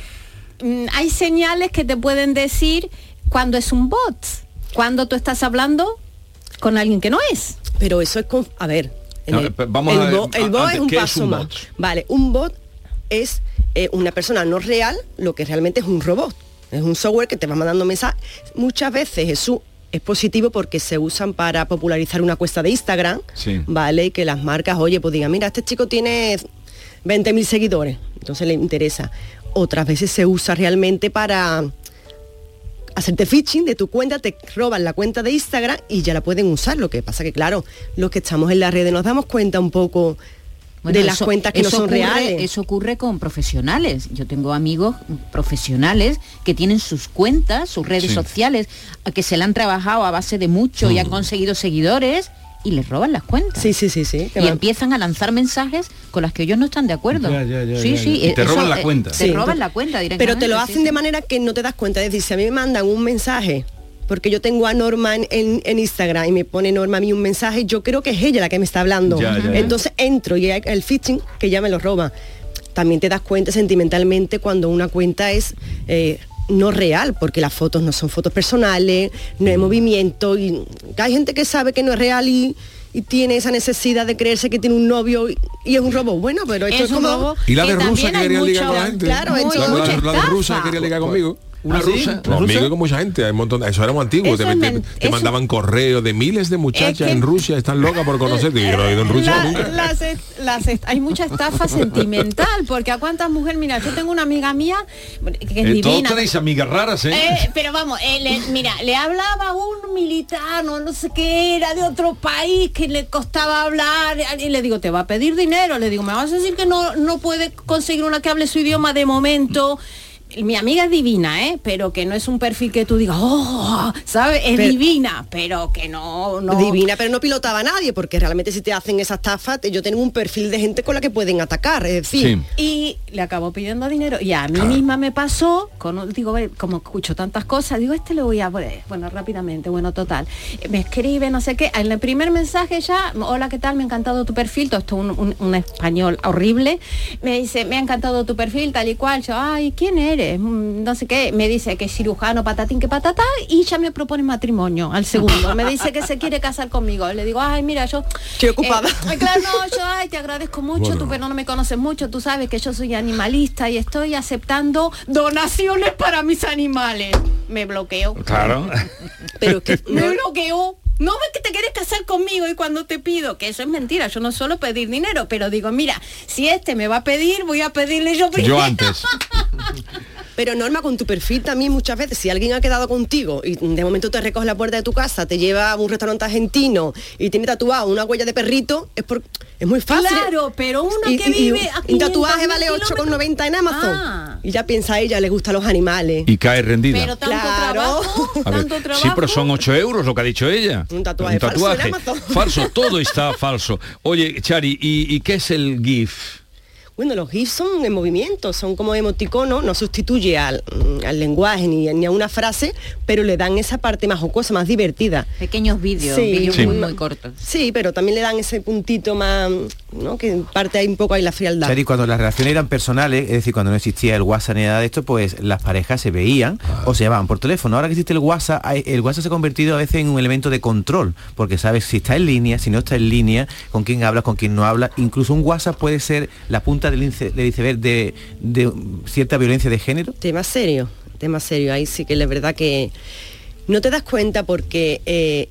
Mm, hay señales que te pueden decir cuando es un bot, cuando tú estás hablando con alguien que no es. Pero eso es con... A ver, No, el, vamos el a ver, bo- el bot antes, es un ¿qué es paso un más. Vale, un bot es eh, una persona no real, lo que realmente es un robot. Es un software que te va mandando mensajes. Muchas veces Jesús es positivo porque se usan para popularizar una cuesta de Instagram, Sí. ¿vale? Y que las marcas, oye, pues digan, mira, este chico tiene 20.000 seguidores, entonces le interesa. Otras veces se usa realmente para hacerte phishing de tu cuenta, te roban la cuenta de Instagram y ya la pueden usar. Lo que pasa que, claro, los que estamos en las redes nos damos cuenta un poco Bueno, de las eso- cuentas que no eso son ocurre- reales. Eso ocurre con profesionales. Yo tengo amigos profesionales que tienen sus cuentas, sus redes Sí. sociales, a que se la han trabajado a base de mucho y Mm. han conseguido seguidores y les roban las cuentas. Sí, sí, sí, sí. Y van- empiezan a lanzar mensajes con las que ellos no están de acuerdo. Ya, ya, ya, sí, ya, sí. Y te eso, roban la eh, cuenta. Te Sí. roban la cuenta directamente. Pero te lo hacen sí. de manera que no te das cuenta. Es decir, si a mí me mandan un mensaje, porque yo tengo a Norma en, en- en Instagram y me pone Norma a mí un mensaje, yo creo que es ella la que me está hablando. Ya, ya, ya. Entonces entro y hay el phishing que ya me lo roba. También te das cuenta sentimentalmente cuando una cuenta es eh, no real, porque las fotos no son fotos personales, no hay movimiento y hay gente que sabe que no es real y, y tiene esa necesidad de creerse que tiene un novio y, y es un robo. Bueno, pero esto es, Es un como... robo Y la de que rusa que quería ligar con la gente. Claro, la, de rusa que quería ligar conmigo. ¿Una ¿Ah, sí? rusa? No, ¿Rusa? Con mucha gente, hay un montón, eso era muy antiguo, Eso te, te- te eso- mandaban correos de miles de muchachas Es que- en Rusia, están locas por conocerte, yo no he ido en Rusia La- nunca. las est- las est- hay mucha estafa sentimental, porque a cuántas mujeres, mira, yo tengo una amiga mía que es Eh, todos divina. tenéis amigas raras, ¿eh? Eh, pero vamos, eh, le- mira, le hablaba un militar, no, no sé qué era, de otro país, que le costaba hablar, y le digo, te va a pedir dinero, le digo, me vas a decir que no, no puede conseguir una que hable su idioma de momento. Mi amiga es divina, ¿eh? Pero que no es un perfil que tú digas, oh, ¿sabes? Es Pero- divina, pero que no, no. Divina, pero no pilotaba a nadie, porque realmente si te hacen esa estafa, yo tengo un perfil de gente con la que pueden atacar, es decir, Y le acabó pidiendo dinero. Y a mí misma me pasó, con, digo, como escucho tantas cosas, digo, este lo voy a poner. Bueno, rápidamente, bueno, total. Me escribe, no sé qué. En el primer mensaje ya, hola, ¿qué tal? Me ha encantado tu perfil. Todo esto un, un- un español horrible. Me dice, me ha encantado tu perfil, tal y cual. Yo, ay, ¿quién eres? Mm, No sé qué. Me dice que es cirujano, patatín, que patatá. Y ya me propone matrimonio al segundo. Me dice que se quiere casar conmigo. Le digo, ay, mira, yo... Estoy ocupada. eh, claro, no, yo, ay, te agradezco mucho, Bueno. tú pero no me conoces mucho, tú sabes que yo soy animalista y estoy aceptando donaciones para mis animales. Me bloqueo. Claro. Pero que me bloqueó. No ves que te quieres casar conmigo y cuando te pido, que eso es mentira, yo no suelo pedir dinero, pero digo, mira, si este me va a pedir, voy a pedirle yo primero. Yo antes. Pero Norma, con tu perfil también muchas veces, si alguien ha quedado contigo y de momento te recoge la puerta de tu casa, te lleva a un restaurante argentino y tiene tatuado una huella de perrito, es por es muy fácil. Claro, pero uno Y- que y- y vive a un tatuaje 500.000 vale 8,90 en Amazon. Ah. Y ya piensa a ella, le gustan los animales. Y cae rendida. Pero tanto Claro. trabajo, A ver, tanto trabajo. sí, pero son 8 euros lo que ha dicho ella. Un tatuaje falso en falso, todo está falso. Oye, Chari, ¿y, y qué es el GIF? Bueno, los GIFs son en movimiento, son como emoticonos, no sustituye al, al lenguaje ni, ni a una frase, pero le dan esa parte más jocosa, más divertida. Pequeños vídeos, Sí. vídeos Sí. muy, muy cortos. Sí, pero también le dan ese puntito más, ¿no? Que parte ahí un poco ahí la frialdad. Chari, cuando las relaciones eran personales, es decir, cuando no existía el WhatsApp ni nada de esto, pues las parejas se veían o se llamaban por teléfono. Ahora que existe el WhatsApp, hay- el WhatsApp se ha convertido a veces en un elemento de control, porque sabes si está en línea, si no está en línea, con quién hablas, con quién no habla. Incluso un WhatsApp puede ser la punta del, iceberg de, de cierta violencia de género. Tema serio, tema serio. Ahí sí que es verdad que no te das cuenta porque eh,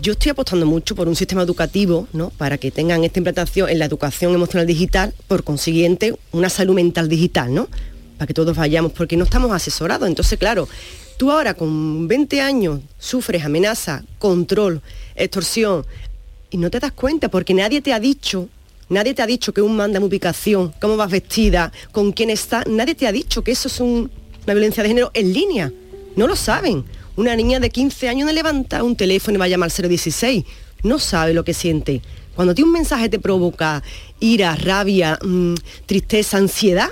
yo estoy apostando mucho por un sistema educativo, ¿no? Para que tengan esta implantación en la educación emocional digital, por consiguiente, una salud mental digital, ¿no? Para que todos vayamos, porque no estamos asesorados. Entonces, claro, tú ahora con 20 años sufres amenaza, control, extorsión, y no te das cuenta porque nadie te ha dicho Nadie te ha dicho que un manda en ubicación, cómo vas vestida, con quién está. Nadie te ha dicho que eso es un- una violencia de género en línea. No lo saben. Una niña de 15 años no levanta un teléfono y va a llamar al 016. No sabe lo que siente. Cuando a ti un mensaje te provoca ira, rabia, mm, tristeza, ansiedad,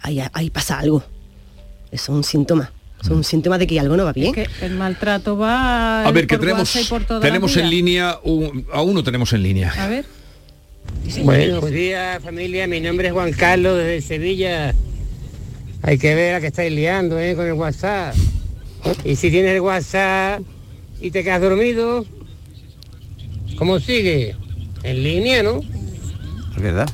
ahí, ahí pasa algo. Eso es un síntoma. Es un síntoma de que algo no va bien. Que el maltrato va A ver, que por tenemos, WhatsApp y por toda la tenemos en línea, un- a uno tenemos en línea. A ver. Buenos días familia, mi nombre es Juan Carlos desde Sevilla. Hay que ver a que estáis liando ¿eh? con el WhatsApp. Y si tienes el WhatsApp y te quedas dormido, ¿cómo sigue? En línea, ¿no? Es verdad.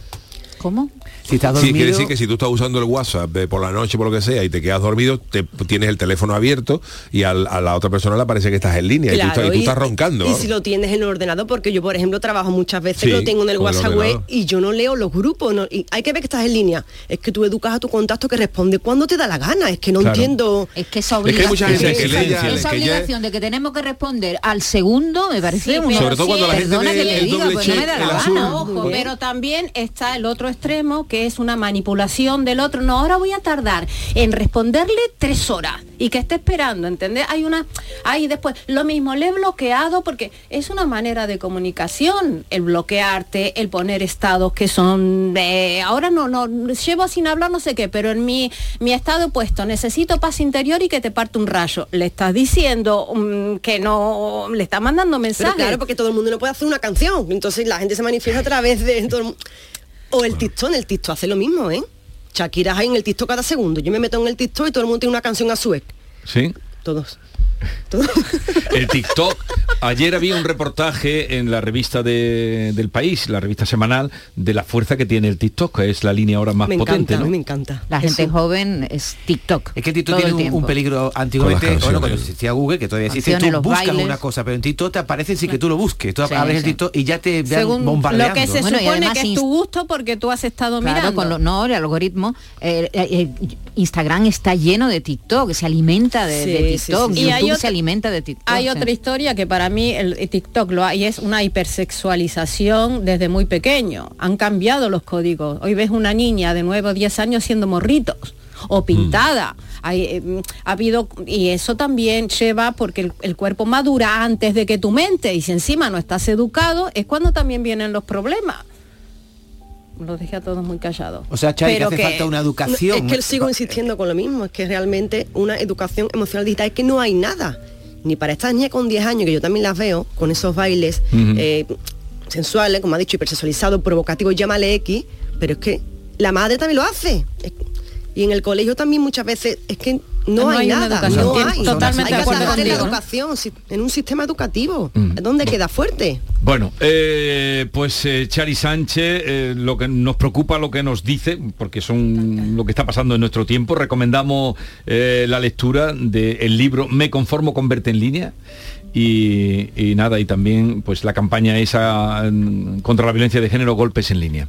¿Cómo? Si estás Sí, dormido... quiere decir que si tú estás usando el WhatsApp eh, por la noche, por lo que sea, y te quedas dormido, te tienes el teléfono abierto y al- a la otra persona le parece que estás en línea y, tú, estás, y tú estás roncando. Y si lo tienes en el ordenador, porque yo, por ejemplo, trabajo muchas veces, Sí, lo tengo en el WhatsApp web y yo no leo los grupos. no- y hay que ver que estás en línea. Es que tú educas a tu contacto que responde cuando te da la gana. Es que no Claro. entiendo. Es que esa Es que hay obligación, mucha gente que esa, lee ya- esa que ya- obligación de que tenemos que responder al segundo me parece Sí, Sobre todo cuando la gente Perdona ve el diga, doble pues no check, me da el la azul. gana. Ojo, pero también está el otro extremo que es una manipulación del otro. No, ahora voy a tardar en responderle tres horas y que esté esperando, ¿entendés? Hay una, hay después, lo mismo, le he bloqueado porque es una manera de comunicación, el bloquearte, el poner estados que son de, ahora no, no, llevo sin hablar no sé qué, pero en mi, mi estado puesto, necesito paz interior y que te parte un rayo. Le estás diciendo mm, que no, le está mandando Pero mensajes. claro, porque todo el mundo no puede hacer una canción. Entonces la gente se manifiesta a través de todo el O el TikTok, en el TikTok hace lo mismo, ¿eh? Shakira hay en el TikTok cada segundo. Yo me meto en el TikTok y todo el mundo tiene una canción a su vez. ¿Sí? Todos. El TikTok. Ayer había un reportaje en la revista de- del país, la revista semanal, de la fuerza que tiene el TikTok, que es la línea ahora más me potente. encanta, ¿no? me encanta. La gente Eso. joven es TikTok. Es que el TikTok tiene el un, un peligro antiguamente, bueno, cuando existía Google, que todavía existe, tú buscas bailes. una cosa, pero en TikTok te aparece sin que tú lo busques. Tú Sí, abres el sí. TikTok y ya te vean Según bombardeando. lo que se Bueno, supone además que es tu gusto porque tú has estado Claro, mirando. con lo, no, el algoritmo. eh, eh, eh, Instagram está lleno de TikTok, se alimenta de, Sí, de TikTok. sí, sí. Y YouTube hay otra- se alimenta de TikTok. Hay sí. otra historia que para mí el el TikTok lo hay, es una hipersexualización desde muy pequeño. Han cambiado los códigos. Hoy ves una niña de 9 o 10 años siendo morritos. o pintada. Hay, eh, mm, ha habido, y eso también lleva porque el, el cuerpo madura antes de que tu mente, y si encima no estás educado, es cuando también vienen los problemas. Lo dejé a todos muy callados. O sea, que Pero hace falta una educación. Es que sigo insistiendo con lo mismo, es que realmente una educación emocional digital es que no hay nada. Ni para estas niñas con 10 años, que yo también las veo, con esos bailes eh, sensuales, como ha dicho, hipersexualizados, provocativos, llámale X, pero es que la madre también lo hace. Es- y en el colegio también muchas veces es que no, No hay, nada, no hay. totalmente hay de que acuerdo en la educación, en un sistema educativo, Mm. donde queda fuerte. Bueno, eh, pues eh, Chari Sánchez, eh, lo que nos preocupa, lo que nos dice, porque son lo que está pasando en nuestro tiempo, recomendamos eh, la lectura del libro Me conformo con verte en línea. Y, y nada, y también pues la campaña esa mm, contra la violencia de género, golpes en línea.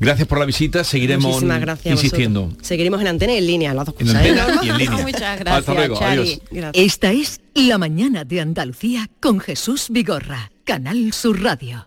Gracias por la visita, seguiremos insistiendo. vosotros. Seguiremos en antena y en línea, las dos En cosas. antena ¿eh? y en línea. Muchas Hasta gracias, luego, Chari. adiós. Gracias. Esta es La mañana de Andalucía con Jesús Vigorra, Canal Sur Radio.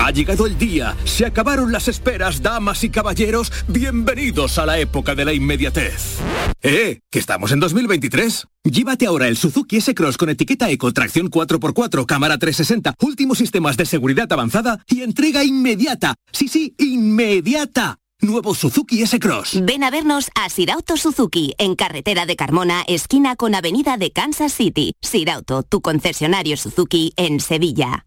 Ha llegado el día, se acabaron las esperas, damas y caballeros, bienvenidos a la época de la inmediatez. ¡Eh! ¿Que estamos en 2023? Llévate ahora el Suzuki S-Cross con etiqueta Eco, tracción 4x4, cámara 360, últimos sistemas de seguridad avanzada y entrega inmediata. Sí, sí, inmediata. Nuevo Suzuki S-Cross. Ven a vernos a Sirauto Suzuki, en carretera de Carmona, esquina con avenida de Kansas City. Sirauto, tu concesionario Suzuki en Sevilla.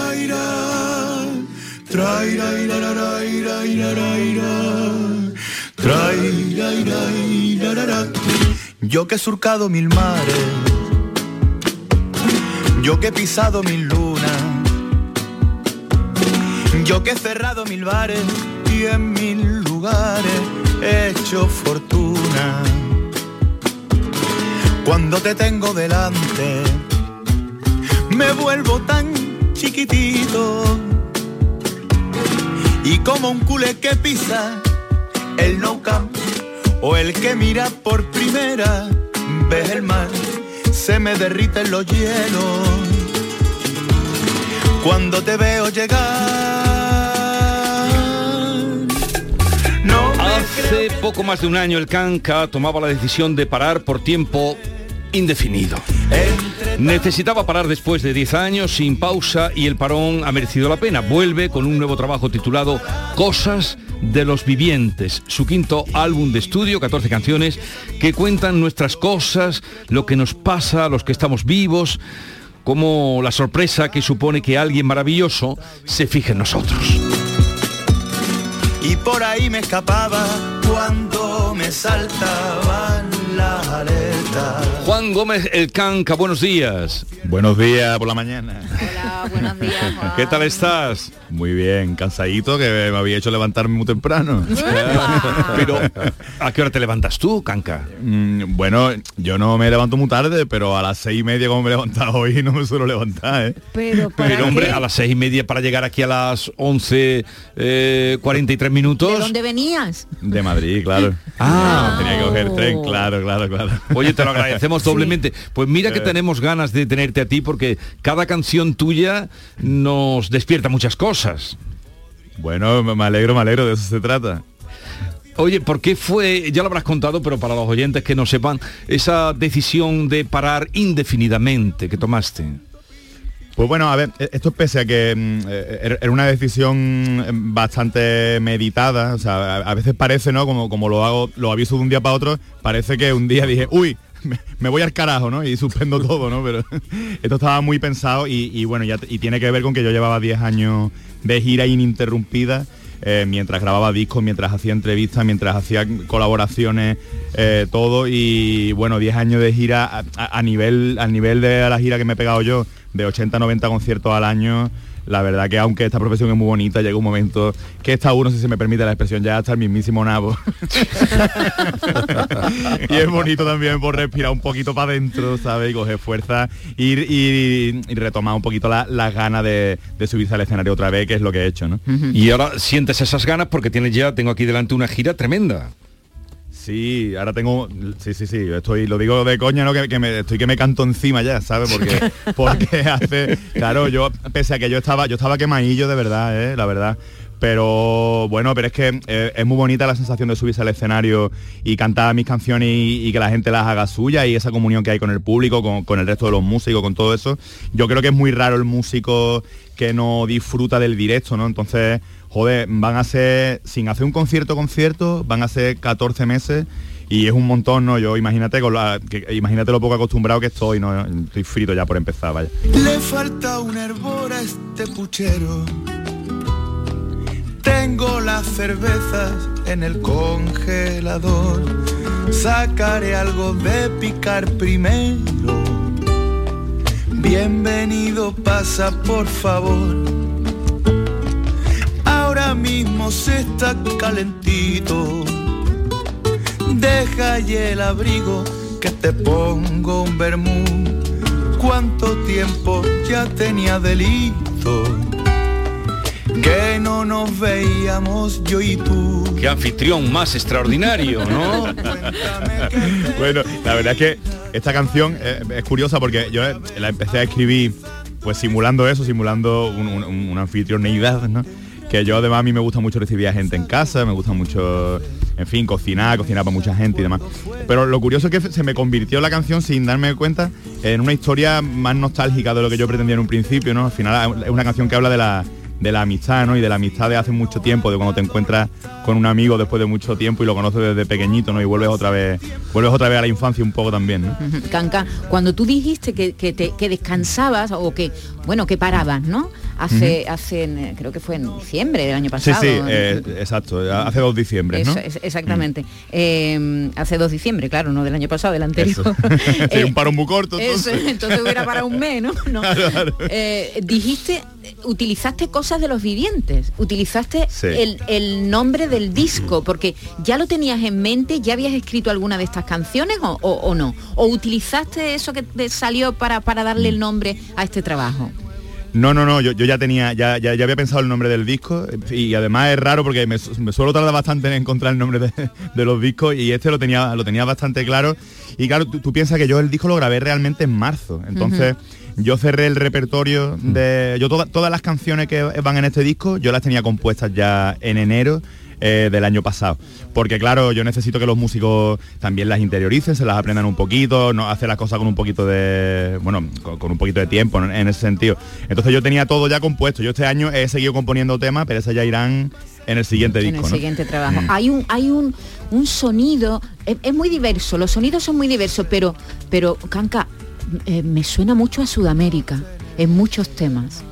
Yo que he surcado mil mares, yo que he pisado mil lunas, yo que he cerrado mil bares y en mil lugares he hecho fortuna. Cuando te tengo delante, me vuelvo tan chiquitito y como un culé que pisa el no camp o el que mira por primera vez el mar, se me derriten los hielos cuando te veo llegar. No Hace poco más de un año el Canca tomaba la decisión de parar por tiempo indefinido. Necesitaba parar después de 10 años sin pausa y el parón ha merecido la pena. Vuelve con un nuevo trabajo titulado Cosas de los Vivientes, su quinto álbum de estudio, 14 canciones que cuentan nuestras cosas, lo que nos pasa a los que estamos vivos, como la sorpresa que supone que alguien maravilloso se fije en nosotros. y por ahí me escapaba cuando me saltaban. Juan Gómez El Canca, buenos días. Buenos días por la mañana. Hola, buenos días. Juan. ¿Qué tal estás? Muy bien, cansadito que me había hecho levantarme muy temprano. Pero, ¿a qué hora te levantas tú, Canca? Mm, bueno, yo no me levanto muy tarde, pero a las seis y media como me he levantado hoy no me suelo levantar, ¿eh? Pero, Pero hombre, a las seis y media para llegar aquí a las 11, eh, 43 minutos. ¿De dónde venías? De Madrid, claro. Ah. tenía que coger tren, claro, claro. claro, claro. Oye, te lo agradecemos doblemente. Pues mira que Eh. tenemos ganas de tenerte a ti porque cada canción tuya nos despierta muchas cosas. Bueno, me alegro, me alegro, de eso se trata. Oye, ¿por qué fue, ya lo habrás contado, pero para los oyentes que no sepan, esa decisión de parar indefinidamente que tomaste? Pues bueno, a ver, e- esto pese a que mm, eh, era era una decisión mm, bastante meditada, o sea, a, veces parece, ¿no? Como, como lo hago, lo aviso de un día para otro, parece que un día dije, uy, me, voy al carajo, ¿no? Y suspendo todo, ¿no? Pero esto estaba muy pensado y, y bueno, ya, y tiene que ver con que yo llevaba 10 años de gira ininterrumpida. eh, mientras grababa discos, mientras hacía entrevistas, mientras hacía colaboraciones, eh, todo y bueno, 10 años de gira a, nivel, al nivel de la gira que me he pegado yo, de 80, 90 conciertos al año, la verdad que aunque esta profesión es muy bonita, llega un momento que está uno, si se me permite la expresión, ya hasta el mismísimo nabo. y es bonito también por respirar un poquito para adentro, ¿sabes? Y coger fuerza y, y- retomar un poquito la- las ganas de, de subirse al escenario otra vez, que es lo que he hecho, ¿no? Y ahora sientes esas ganas porque tienes ya, tengo aquí delante una gira tremenda. Sí, ahora tengo, sí, sí, sí, estoy, lo digo de coña, ¿no? Que, que me, estoy que me canto encima ya, ¿sabes? Porque, porque hace, claro, yo, pese a que yo estaba, yo estaba quemadillo de verdad, ¿eh? La verdad. Pero bueno, pero es que eh, es muy bonita la sensación de subirse al escenario y cantar mis canciones y, y que la gente las haga suya y esa comunión que hay con el público, con, con el resto de los músicos, con todo eso. Yo creo que es muy raro el músico que no disfruta del directo, ¿no? Entonces, joder, van a ser, sin hacer un concierto concierto, van a ser 14 meses y es un montón, ¿no? Yo imagínate con la, que, imagínate lo poco acostumbrado que estoy, ¿no? Estoy frito ya por empezar, vaya. Le falta un hervor a este puchero. Tengo las cervezas en el congelador. Sacaré algo de picar primero. Bienvenido, pasa por favor. Ahora mismo se está calentito. Deja ahí el abrigo que te pongo un vermú. ¿Cuánto tiempo ya tenía delito? Que no nos veíamos yo y tú. Qué anfitrión más extraordinario, ¿no? bueno, la verdad es que esta canción eh, es curiosa porque yo la empecé a escribir pues simulando eso, simulando un, un, un anfitrioneidad, ¿no? Que yo además a mí me gusta mucho recibir a gente en casa, me gusta mucho, en fin, cocinar, cocinar para mucha gente y demás. Pero lo curioso es que se me convirtió la canción sin darme cuenta en una historia más nostálgica de lo que yo pretendía en un principio, ¿no? Al final es una canción que habla de la de la amistad, ¿no? Y de la amistad de hace mucho tiempo, de cuando te encuentras con un amigo después de mucho tiempo y lo conoces desde pequeñito, ¿no? Y vuelves otra vez, vuelves otra vez a la infancia un poco también, ¿no? Canca, cuando tú dijiste que, que, te- que descansabas o que, bueno, que parabas, ¿no? Hace, hace, en- creo que fue en diciembre del año Sí, pasado. sí, ¿no? eh, exacto, hace dos diciembre, ¿no? Es- exactamente. Eh, hace 2 de diciembre, claro, no del año pasado, del anterior. Sí, un paro muy corto. Eso, entonces. entonces hubiera para un mes, ¿no? No. Eh, dijiste, eh, utilizaste cosas de los vivientes, utilizaste Sí. el, el nombre del disco, porque ya lo tenías en mente, ya habías escrito alguna de estas canciones o, o- o no, o utilizaste eso que te salió para, para darle el nombre a este trabajo. No, no, no, yo, yo ya tenía, ya, ya, ya había pensado el nombre del disco y además es raro porque me, su- me suelo tardar bastante en encontrar el nombre de, de los discos y este lo tenía, lo tenía bastante claro. Y claro, tú, tú piensas que yo el disco lo grabé realmente en marzo. Entonces, yo cerré el repertorio de. Yo toda- todas las canciones que van en este disco, yo las tenía compuestas ya en enero. Eh, del año pasado porque claro yo necesito que los músicos también las interioricen se las aprendan un poquito no hacer las cosas con un poquito de bueno con, con un poquito de tiempo ¿no? en ese sentido entonces yo tenía todo ya compuesto yo este año he seguido componiendo temas pero esas ya irán en el siguiente en disco el ¿no? siguiente trabajo. Mm. Hay un, hay un, un sonido, es, es muy diverso, los sonidos son muy diversos, pero, pero Canca, eh, me suena mucho a Sudamérica en muchos temas.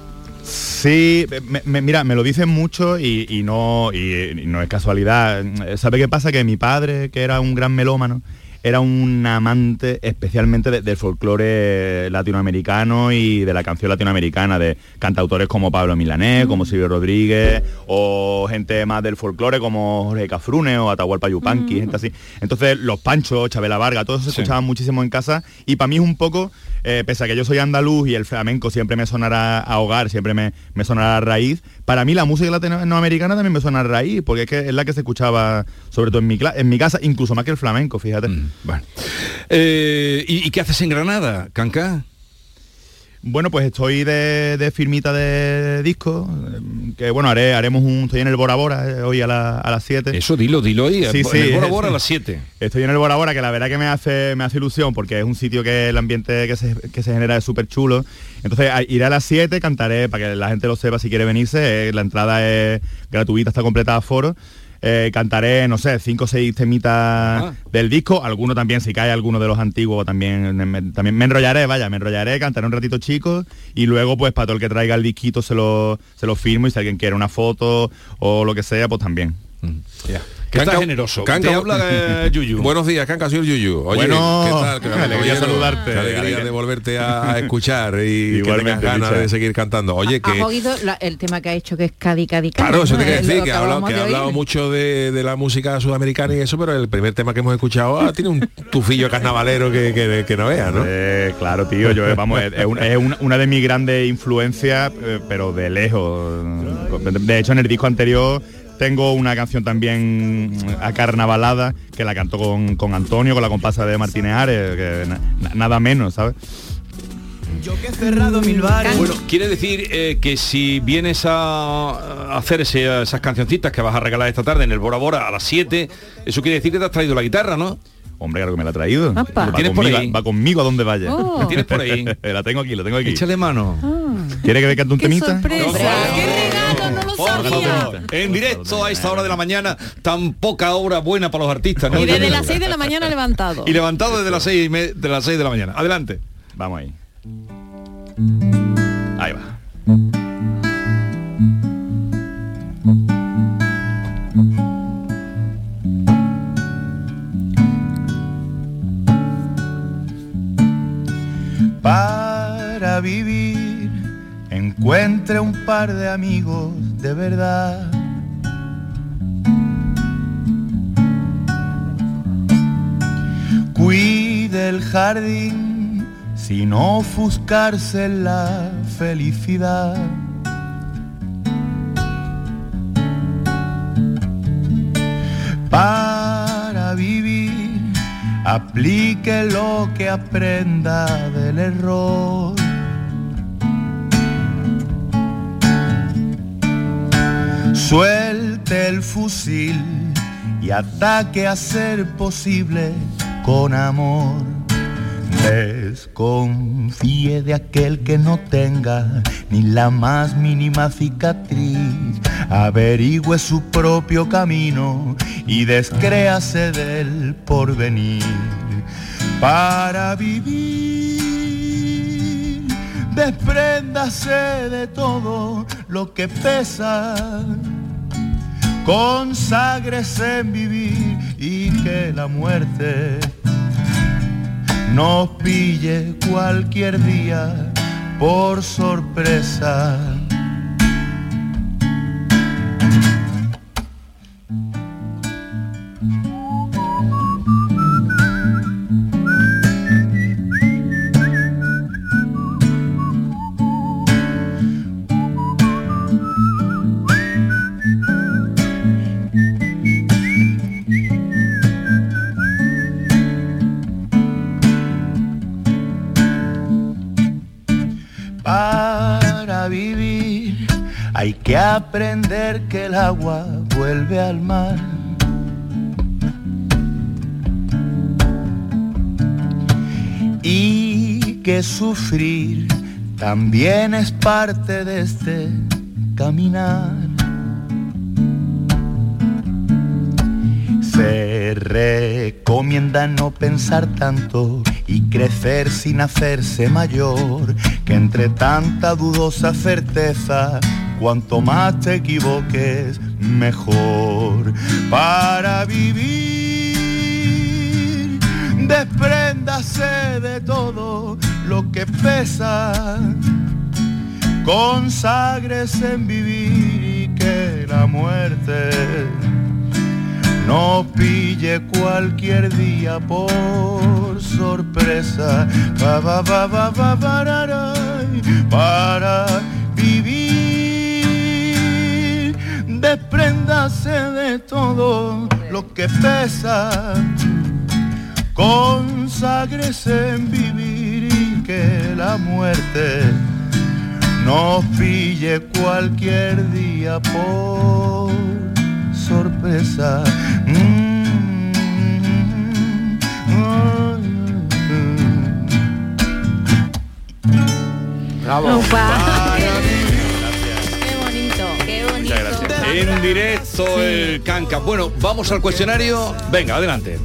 Sí, me- me- mira, me lo dicen mucho y, y no, y, y no es casualidad. ¿Sabe qué pasa? Que mi padre, que era un gran melómano, era un amante especialmente de- del folclore latinoamericano y de la canción latinoamericana, de cantautores como Pablo Milanés, como Silvio Rodríguez, o gente más del folclore como Jorge Cafrune o Atahualpa Yupanqui, gente así. Entonces, los Panchos, Chabela Varga, todos se escuchaban muchísimo en casa y para mí es un poco eh, pese a que yo soy andaluz y el flamenco siempre me sonará a hogar, siempre me, me sonará a raíz, para mí la música latinoamericana también me suena a raíz, porque es que es la que se escuchaba sobre todo en mi, en mi casa, incluso más que el flamenco, fíjate. bueno. Eh, ¿y, y qué haces en Granada, Canca? Bueno, pues estoy de, de firmita de disco, eh, que bueno, haré, haremos un, estoy en el Bora Bora eh, hoy a, la- a las 7. Eso dilo, dilo ahí, en el Bora Bora a las 7. Estoy en el Bora Bora, que la verdad que me hace, me hace ilusión, porque es un sitio que el ambiente que se, que se genera es súper chulo. Entonces iré a las 7, cantaré, para que la gente lo sepa si quiere venirse, eh, la entrada es gratuita, está completada a foro. Eh, cantaré, no sé, cinco o seis temitas del disco, alguno también, si cae alguno de los antiguos, también me, también me enrollaré, vaya, me enrollaré, cantaré un ratito chico y luego pues para todo el que traiga el disquito se lo, se lo firmo y si alguien quiere una foto o lo que sea, pues también. Que está generoso. Te habla, eh, Yuyu. Buenos días, Canca, soy el Yuyu. Oye, Bueno, ¿qué tal? qué alegría saludarte. Qué alegría de volverte a, escuchar y que tengas ganas de seguir cantando. Oye, que... ¿Has oído la- el tema que ha hecho que es Cádiz, Cádiz? Claro, eso ¿no? te quiero Es decir, que ha hablado, acabamos que de ha hablado oír. mucho de, de la música sudamericana y eso, pero el primer tema que hemos escuchado ah, tiene un tufillo carnavalero que, que, que no veas, ¿no? Eh, claro, tío, yo, vamos, es, es un- es una, una de mis grandes influencias, eh, pero de lejos. De hecho, en el disco anterior tengo una canción también acarnavalada que la cantó con, con Antonio, con la compasa de Martínez Ares, que na- na- nada menos, ¿sabes? Bueno, quiere decir eh, que si vienes a a hacer ese- esas cancioncitas que vas a regalar esta tarde en el Bora Bora a las 7, eso quiere decir que te has traído la guitarra, ¿no? Hombre, claro que me la ha traído. Va ¿La tienes por conmigo, ahí? va conmigo a donde vaya. Oh. ¿La tienes por ahí? la tengo aquí, la tengo aquí. Échale mano. ¿Quiere que me cante un temita? Por favor, en directo a esta hora de la mañana, tan poca hora buena para los artistas. ¿no? Y desde las 6 de la mañana levantado. Y levantado desde las 6 de las 6 de la mañana. Adelante. Vamos ahí. Ahí va. Para vivir encuentre un par de amigos de verdad. Cuide el jardín sin ofuscarse la felicidad. Para vivir aplique lo que aprenda del error. Suelte el fusil y ataque a ser posible con amor. Desconfíe de aquel que no tenga ni la más mínima cicatriz. Averigüe su propio camino y descréase del porvenir. Para vivir, despréndase de todo lo que pesa. Conságrese en vivir y que la muerte nos pille cualquier día por sorpresa. Para vivir hay que aprender que el agua vuelve al mar. Y que sufrir también es parte de este caminar. Se recomienda no pensar tanto y crecer sin hacerse mayor, que entre tanta dudosa certeza, cuanto más te equivoques, mejor. Para vivir, despréndase de todo lo que pesa, conságrese en vivir y que la muerte nos pille cualquier día por sorpresa. Pa, pa, pa, pa, pa, pararay, para vivir. Despréndase de todo lo que pesa. Conságrese en vivir y que la muerte nos pille cualquier día por sorpresa. Mm, Bravo. Qué bonito, qué bonito. Muchas gracias. En directo el canca. Bueno, vamos al cuestionario. Venga, adelante.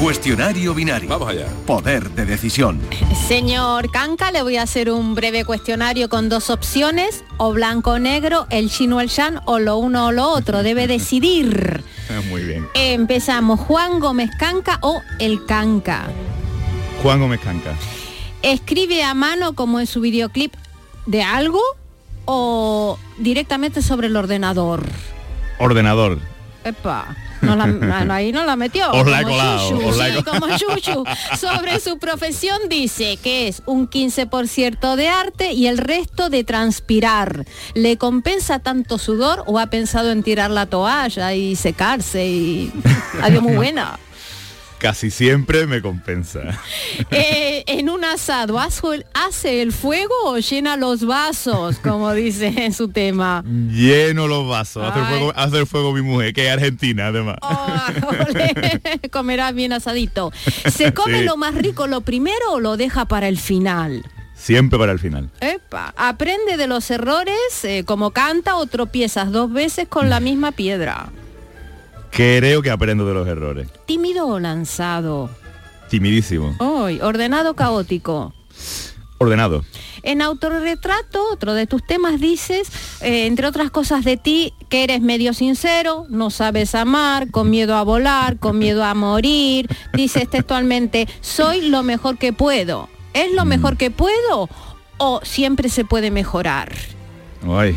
Cuestionario binario. Vamos allá. Poder de decisión. Señor Canca, le voy a hacer un breve cuestionario con dos opciones, o blanco o negro, el chino o el shan, o lo uno o lo otro. Debe decidir. Muy bien. Empezamos, Juan Gómez Canca o el Canca. Juan Gómez Canca. ¿Escribe a mano como en su videoclip de algo o directamente sobre el ordenador? Ordenador. Epa. La- ahí no la metió. Os la he como colado, Chuchu, os la he sí, colado. como Chuchu. Sobre su profesión dice que es un 15% de arte y el resto de transpirar. ¿Le compensa tanto sudor o ha pensado en tirar la toalla y secarse y adiós muy buena? Casi siempre me compensa. Eh, en un asado, ¿hace- ¿hace el fuego o llena los vasos? Como dice en su tema. Lleno los vasos. Hace el, fuego, hace el fuego mi mujer, que es argentina además. Comerá bien asadito. ¿Se come Sí. lo más rico lo primero o lo deja para el final? Siempre para el final. Epa, aprende de los errores, eh, como canta o tropiezas dos veces con la misma piedra. Creo que aprendo de los errores. Tímido o lanzado. Timidísimo. Hoy, ordenado caótico. Ordenado. En autorretrato, otro de tus temas, dices, eh, entre otras cosas de ti, que eres medio sincero, no sabes amar, con miedo a volar, con miedo a morir. Dices textualmente, soy lo mejor que puedo. ¿Es lo mejor que puedo o siempre se puede mejorar? Ay.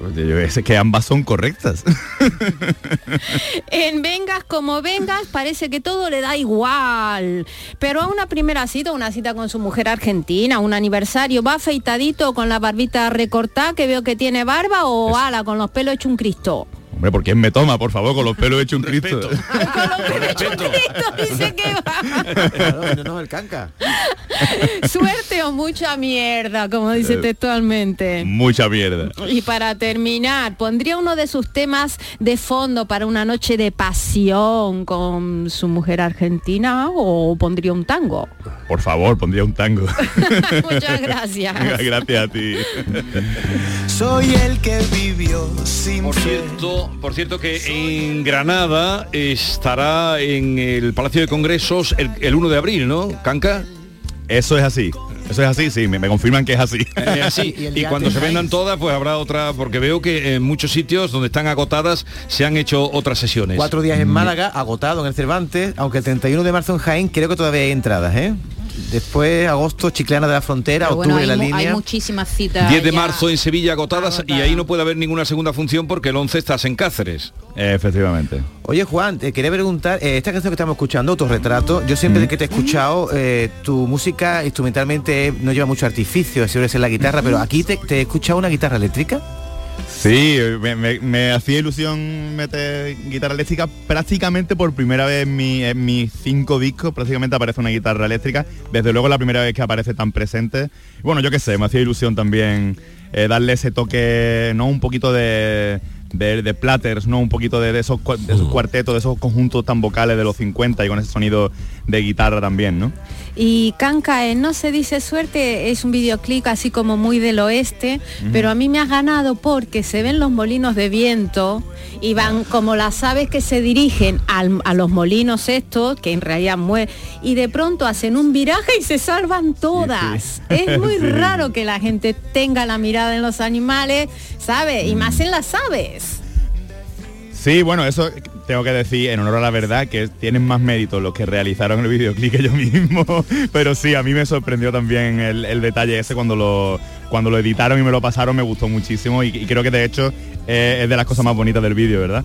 Yo sé que ambas son correctas. En vengas como vengas, parece que todo le da igual. Pero a una primera cita, una cita con su mujer argentina, un aniversario, va afeitadito con la barbita recortada, que veo que tiene barba, o ala, con los pelos hecho un Cristo. Hombre, ¿por quién me toma, por favor, con los pelos hechos un Cristo? dice que va. no, no, el canca. Suerte o mucha mierda, como dice Eh, textualmente. Mucha mierda. Y para terminar, ¿pondría uno de sus temas de fondo para una noche de pasión con su mujer argentina o pondría un tango? Por favor, pondría un tango. Muchas gracias. Gracias a ti. Soy el que vivió sin Por cierto, por cierto que en Granada estará en el Palacio de Congresos el, el 1 de abril, ¿no? Canca. Eso es así. Eso es así, sí, me, me confirman que es así. Eh, así. y, cuando se vendan todas, pues habrá otra, porque veo que en muchos sitios donde están agotadas se han hecho otras sesiones. Cuatro días en Málaga, agotado en el Cervantes, aunque el 31 de marzo en Jaén creo que todavía hay entradas, ¿eh? Después, agosto, Chiclana de la Frontera, Pero octubre bueno, hay, la línea. hay muchísimas citas. 10 de marzo en Sevilla agotadas y ahí no puede haber ninguna segunda función porque el 11 estás en Cáceres. Efectivamente. Oye Juan, te quería preguntar, eh, esta canción que estamos escuchando, Autorretrato, yo siempre que te he escuchado, eh, tu música instrumentalmente no lleva mucho artificio, suele ser la guitarra, pero aquí te, te he escuchado una guitarra eléctrica. Sí, me, me- me hacía ilusión meter guitarra eléctrica prácticamente por primera vez en, mi- en mis cinco discos, prácticamente aparece una guitarra eléctrica, desde luego la primera vez que aparece tan presente. Bueno, yo qué sé, me hacía ilusión también eh, darle ese toque, ¿no? Un poquito de, de, de platters, ¿no? Un poquito de, de esos, de esos cuartetos, de esos conjuntos tan vocales de los 50 y con ese sonido de guitarra también, ¿no? Y Canca en No se dice suerte es un videoclip así como muy del oeste, pero a mí me ha ganado porque se ven los molinos de viento y van como las aves que se dirigen al- a los molinos estos, que en realidad mueren, y de pronto hacen un viraje y se salvan todas. Es muy Sí. raro que la gente tenga la mirada en los animales, ¿sabe? Y más en las aves. Sí, bueno, eso tengo que decir en honor a la verdad que tienen más mérito los que realizaron el videoclip que yo mismo. Pero sí, a mí me sorprendió también el, el detalle ese cuando lo, cuando lo editaron y me lo pasaron, me gustó muchísimo y, y creo que de hecho eh, es de las cosas más bonitas del vídeo, ¿verdad?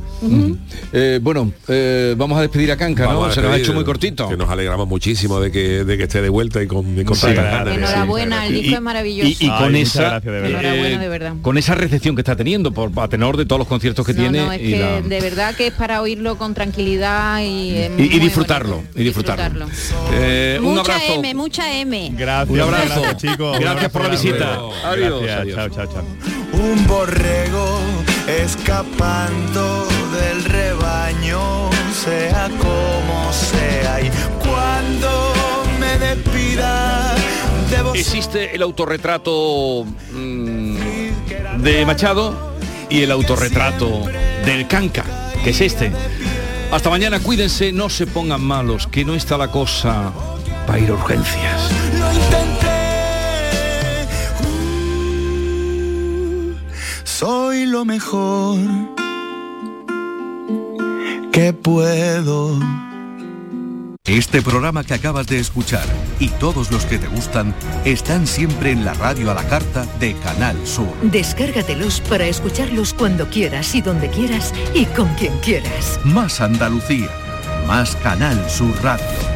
Eh, bueno, eh, vamos a despedir a Canca, Vamos ¿no? a Se nos ha hecho muy cortito. Que nos alegramos muchísimo de que, de que esté de vuelta y con, y con Sí, tantas claro. ganas. Enhorabuena, el Y- disco es maravilloso. Y, y con esa gracias, de verdad. Enhorabuena, de verdad. con esa recepción que está teniendo por a tenor de todos los conciertos que No, tiene no, es y, que la- de verdad que es para oírlo con tranquilidad y, es y- disfrutarlo, bonito. y disfrutarlo. Eh, un mucha abrazo. M, mucha M. Gracias, Un abrazo. chicos. Gracias por la visita. adiós. Chao, chao, chao. Un borrego escapando del rebaño, sea como sea. Y cuando me despida, debo Existe el autorretrato mm, de Machado y el autorretrato del Canca, que es este. Hasta mañana, cuídense, no se pongan malos, que no está la cosa para ir a urgencias. Soy lo mejor que puedo. Este programa que acabas de escuchar y todos los que te gustan están siempre en la radio a la carta de Canal Sur. Descárgatelos para escucharlos cuando quieras y donde quieras y con quien quieras. Más Andalucía, más Canal Sur Radio.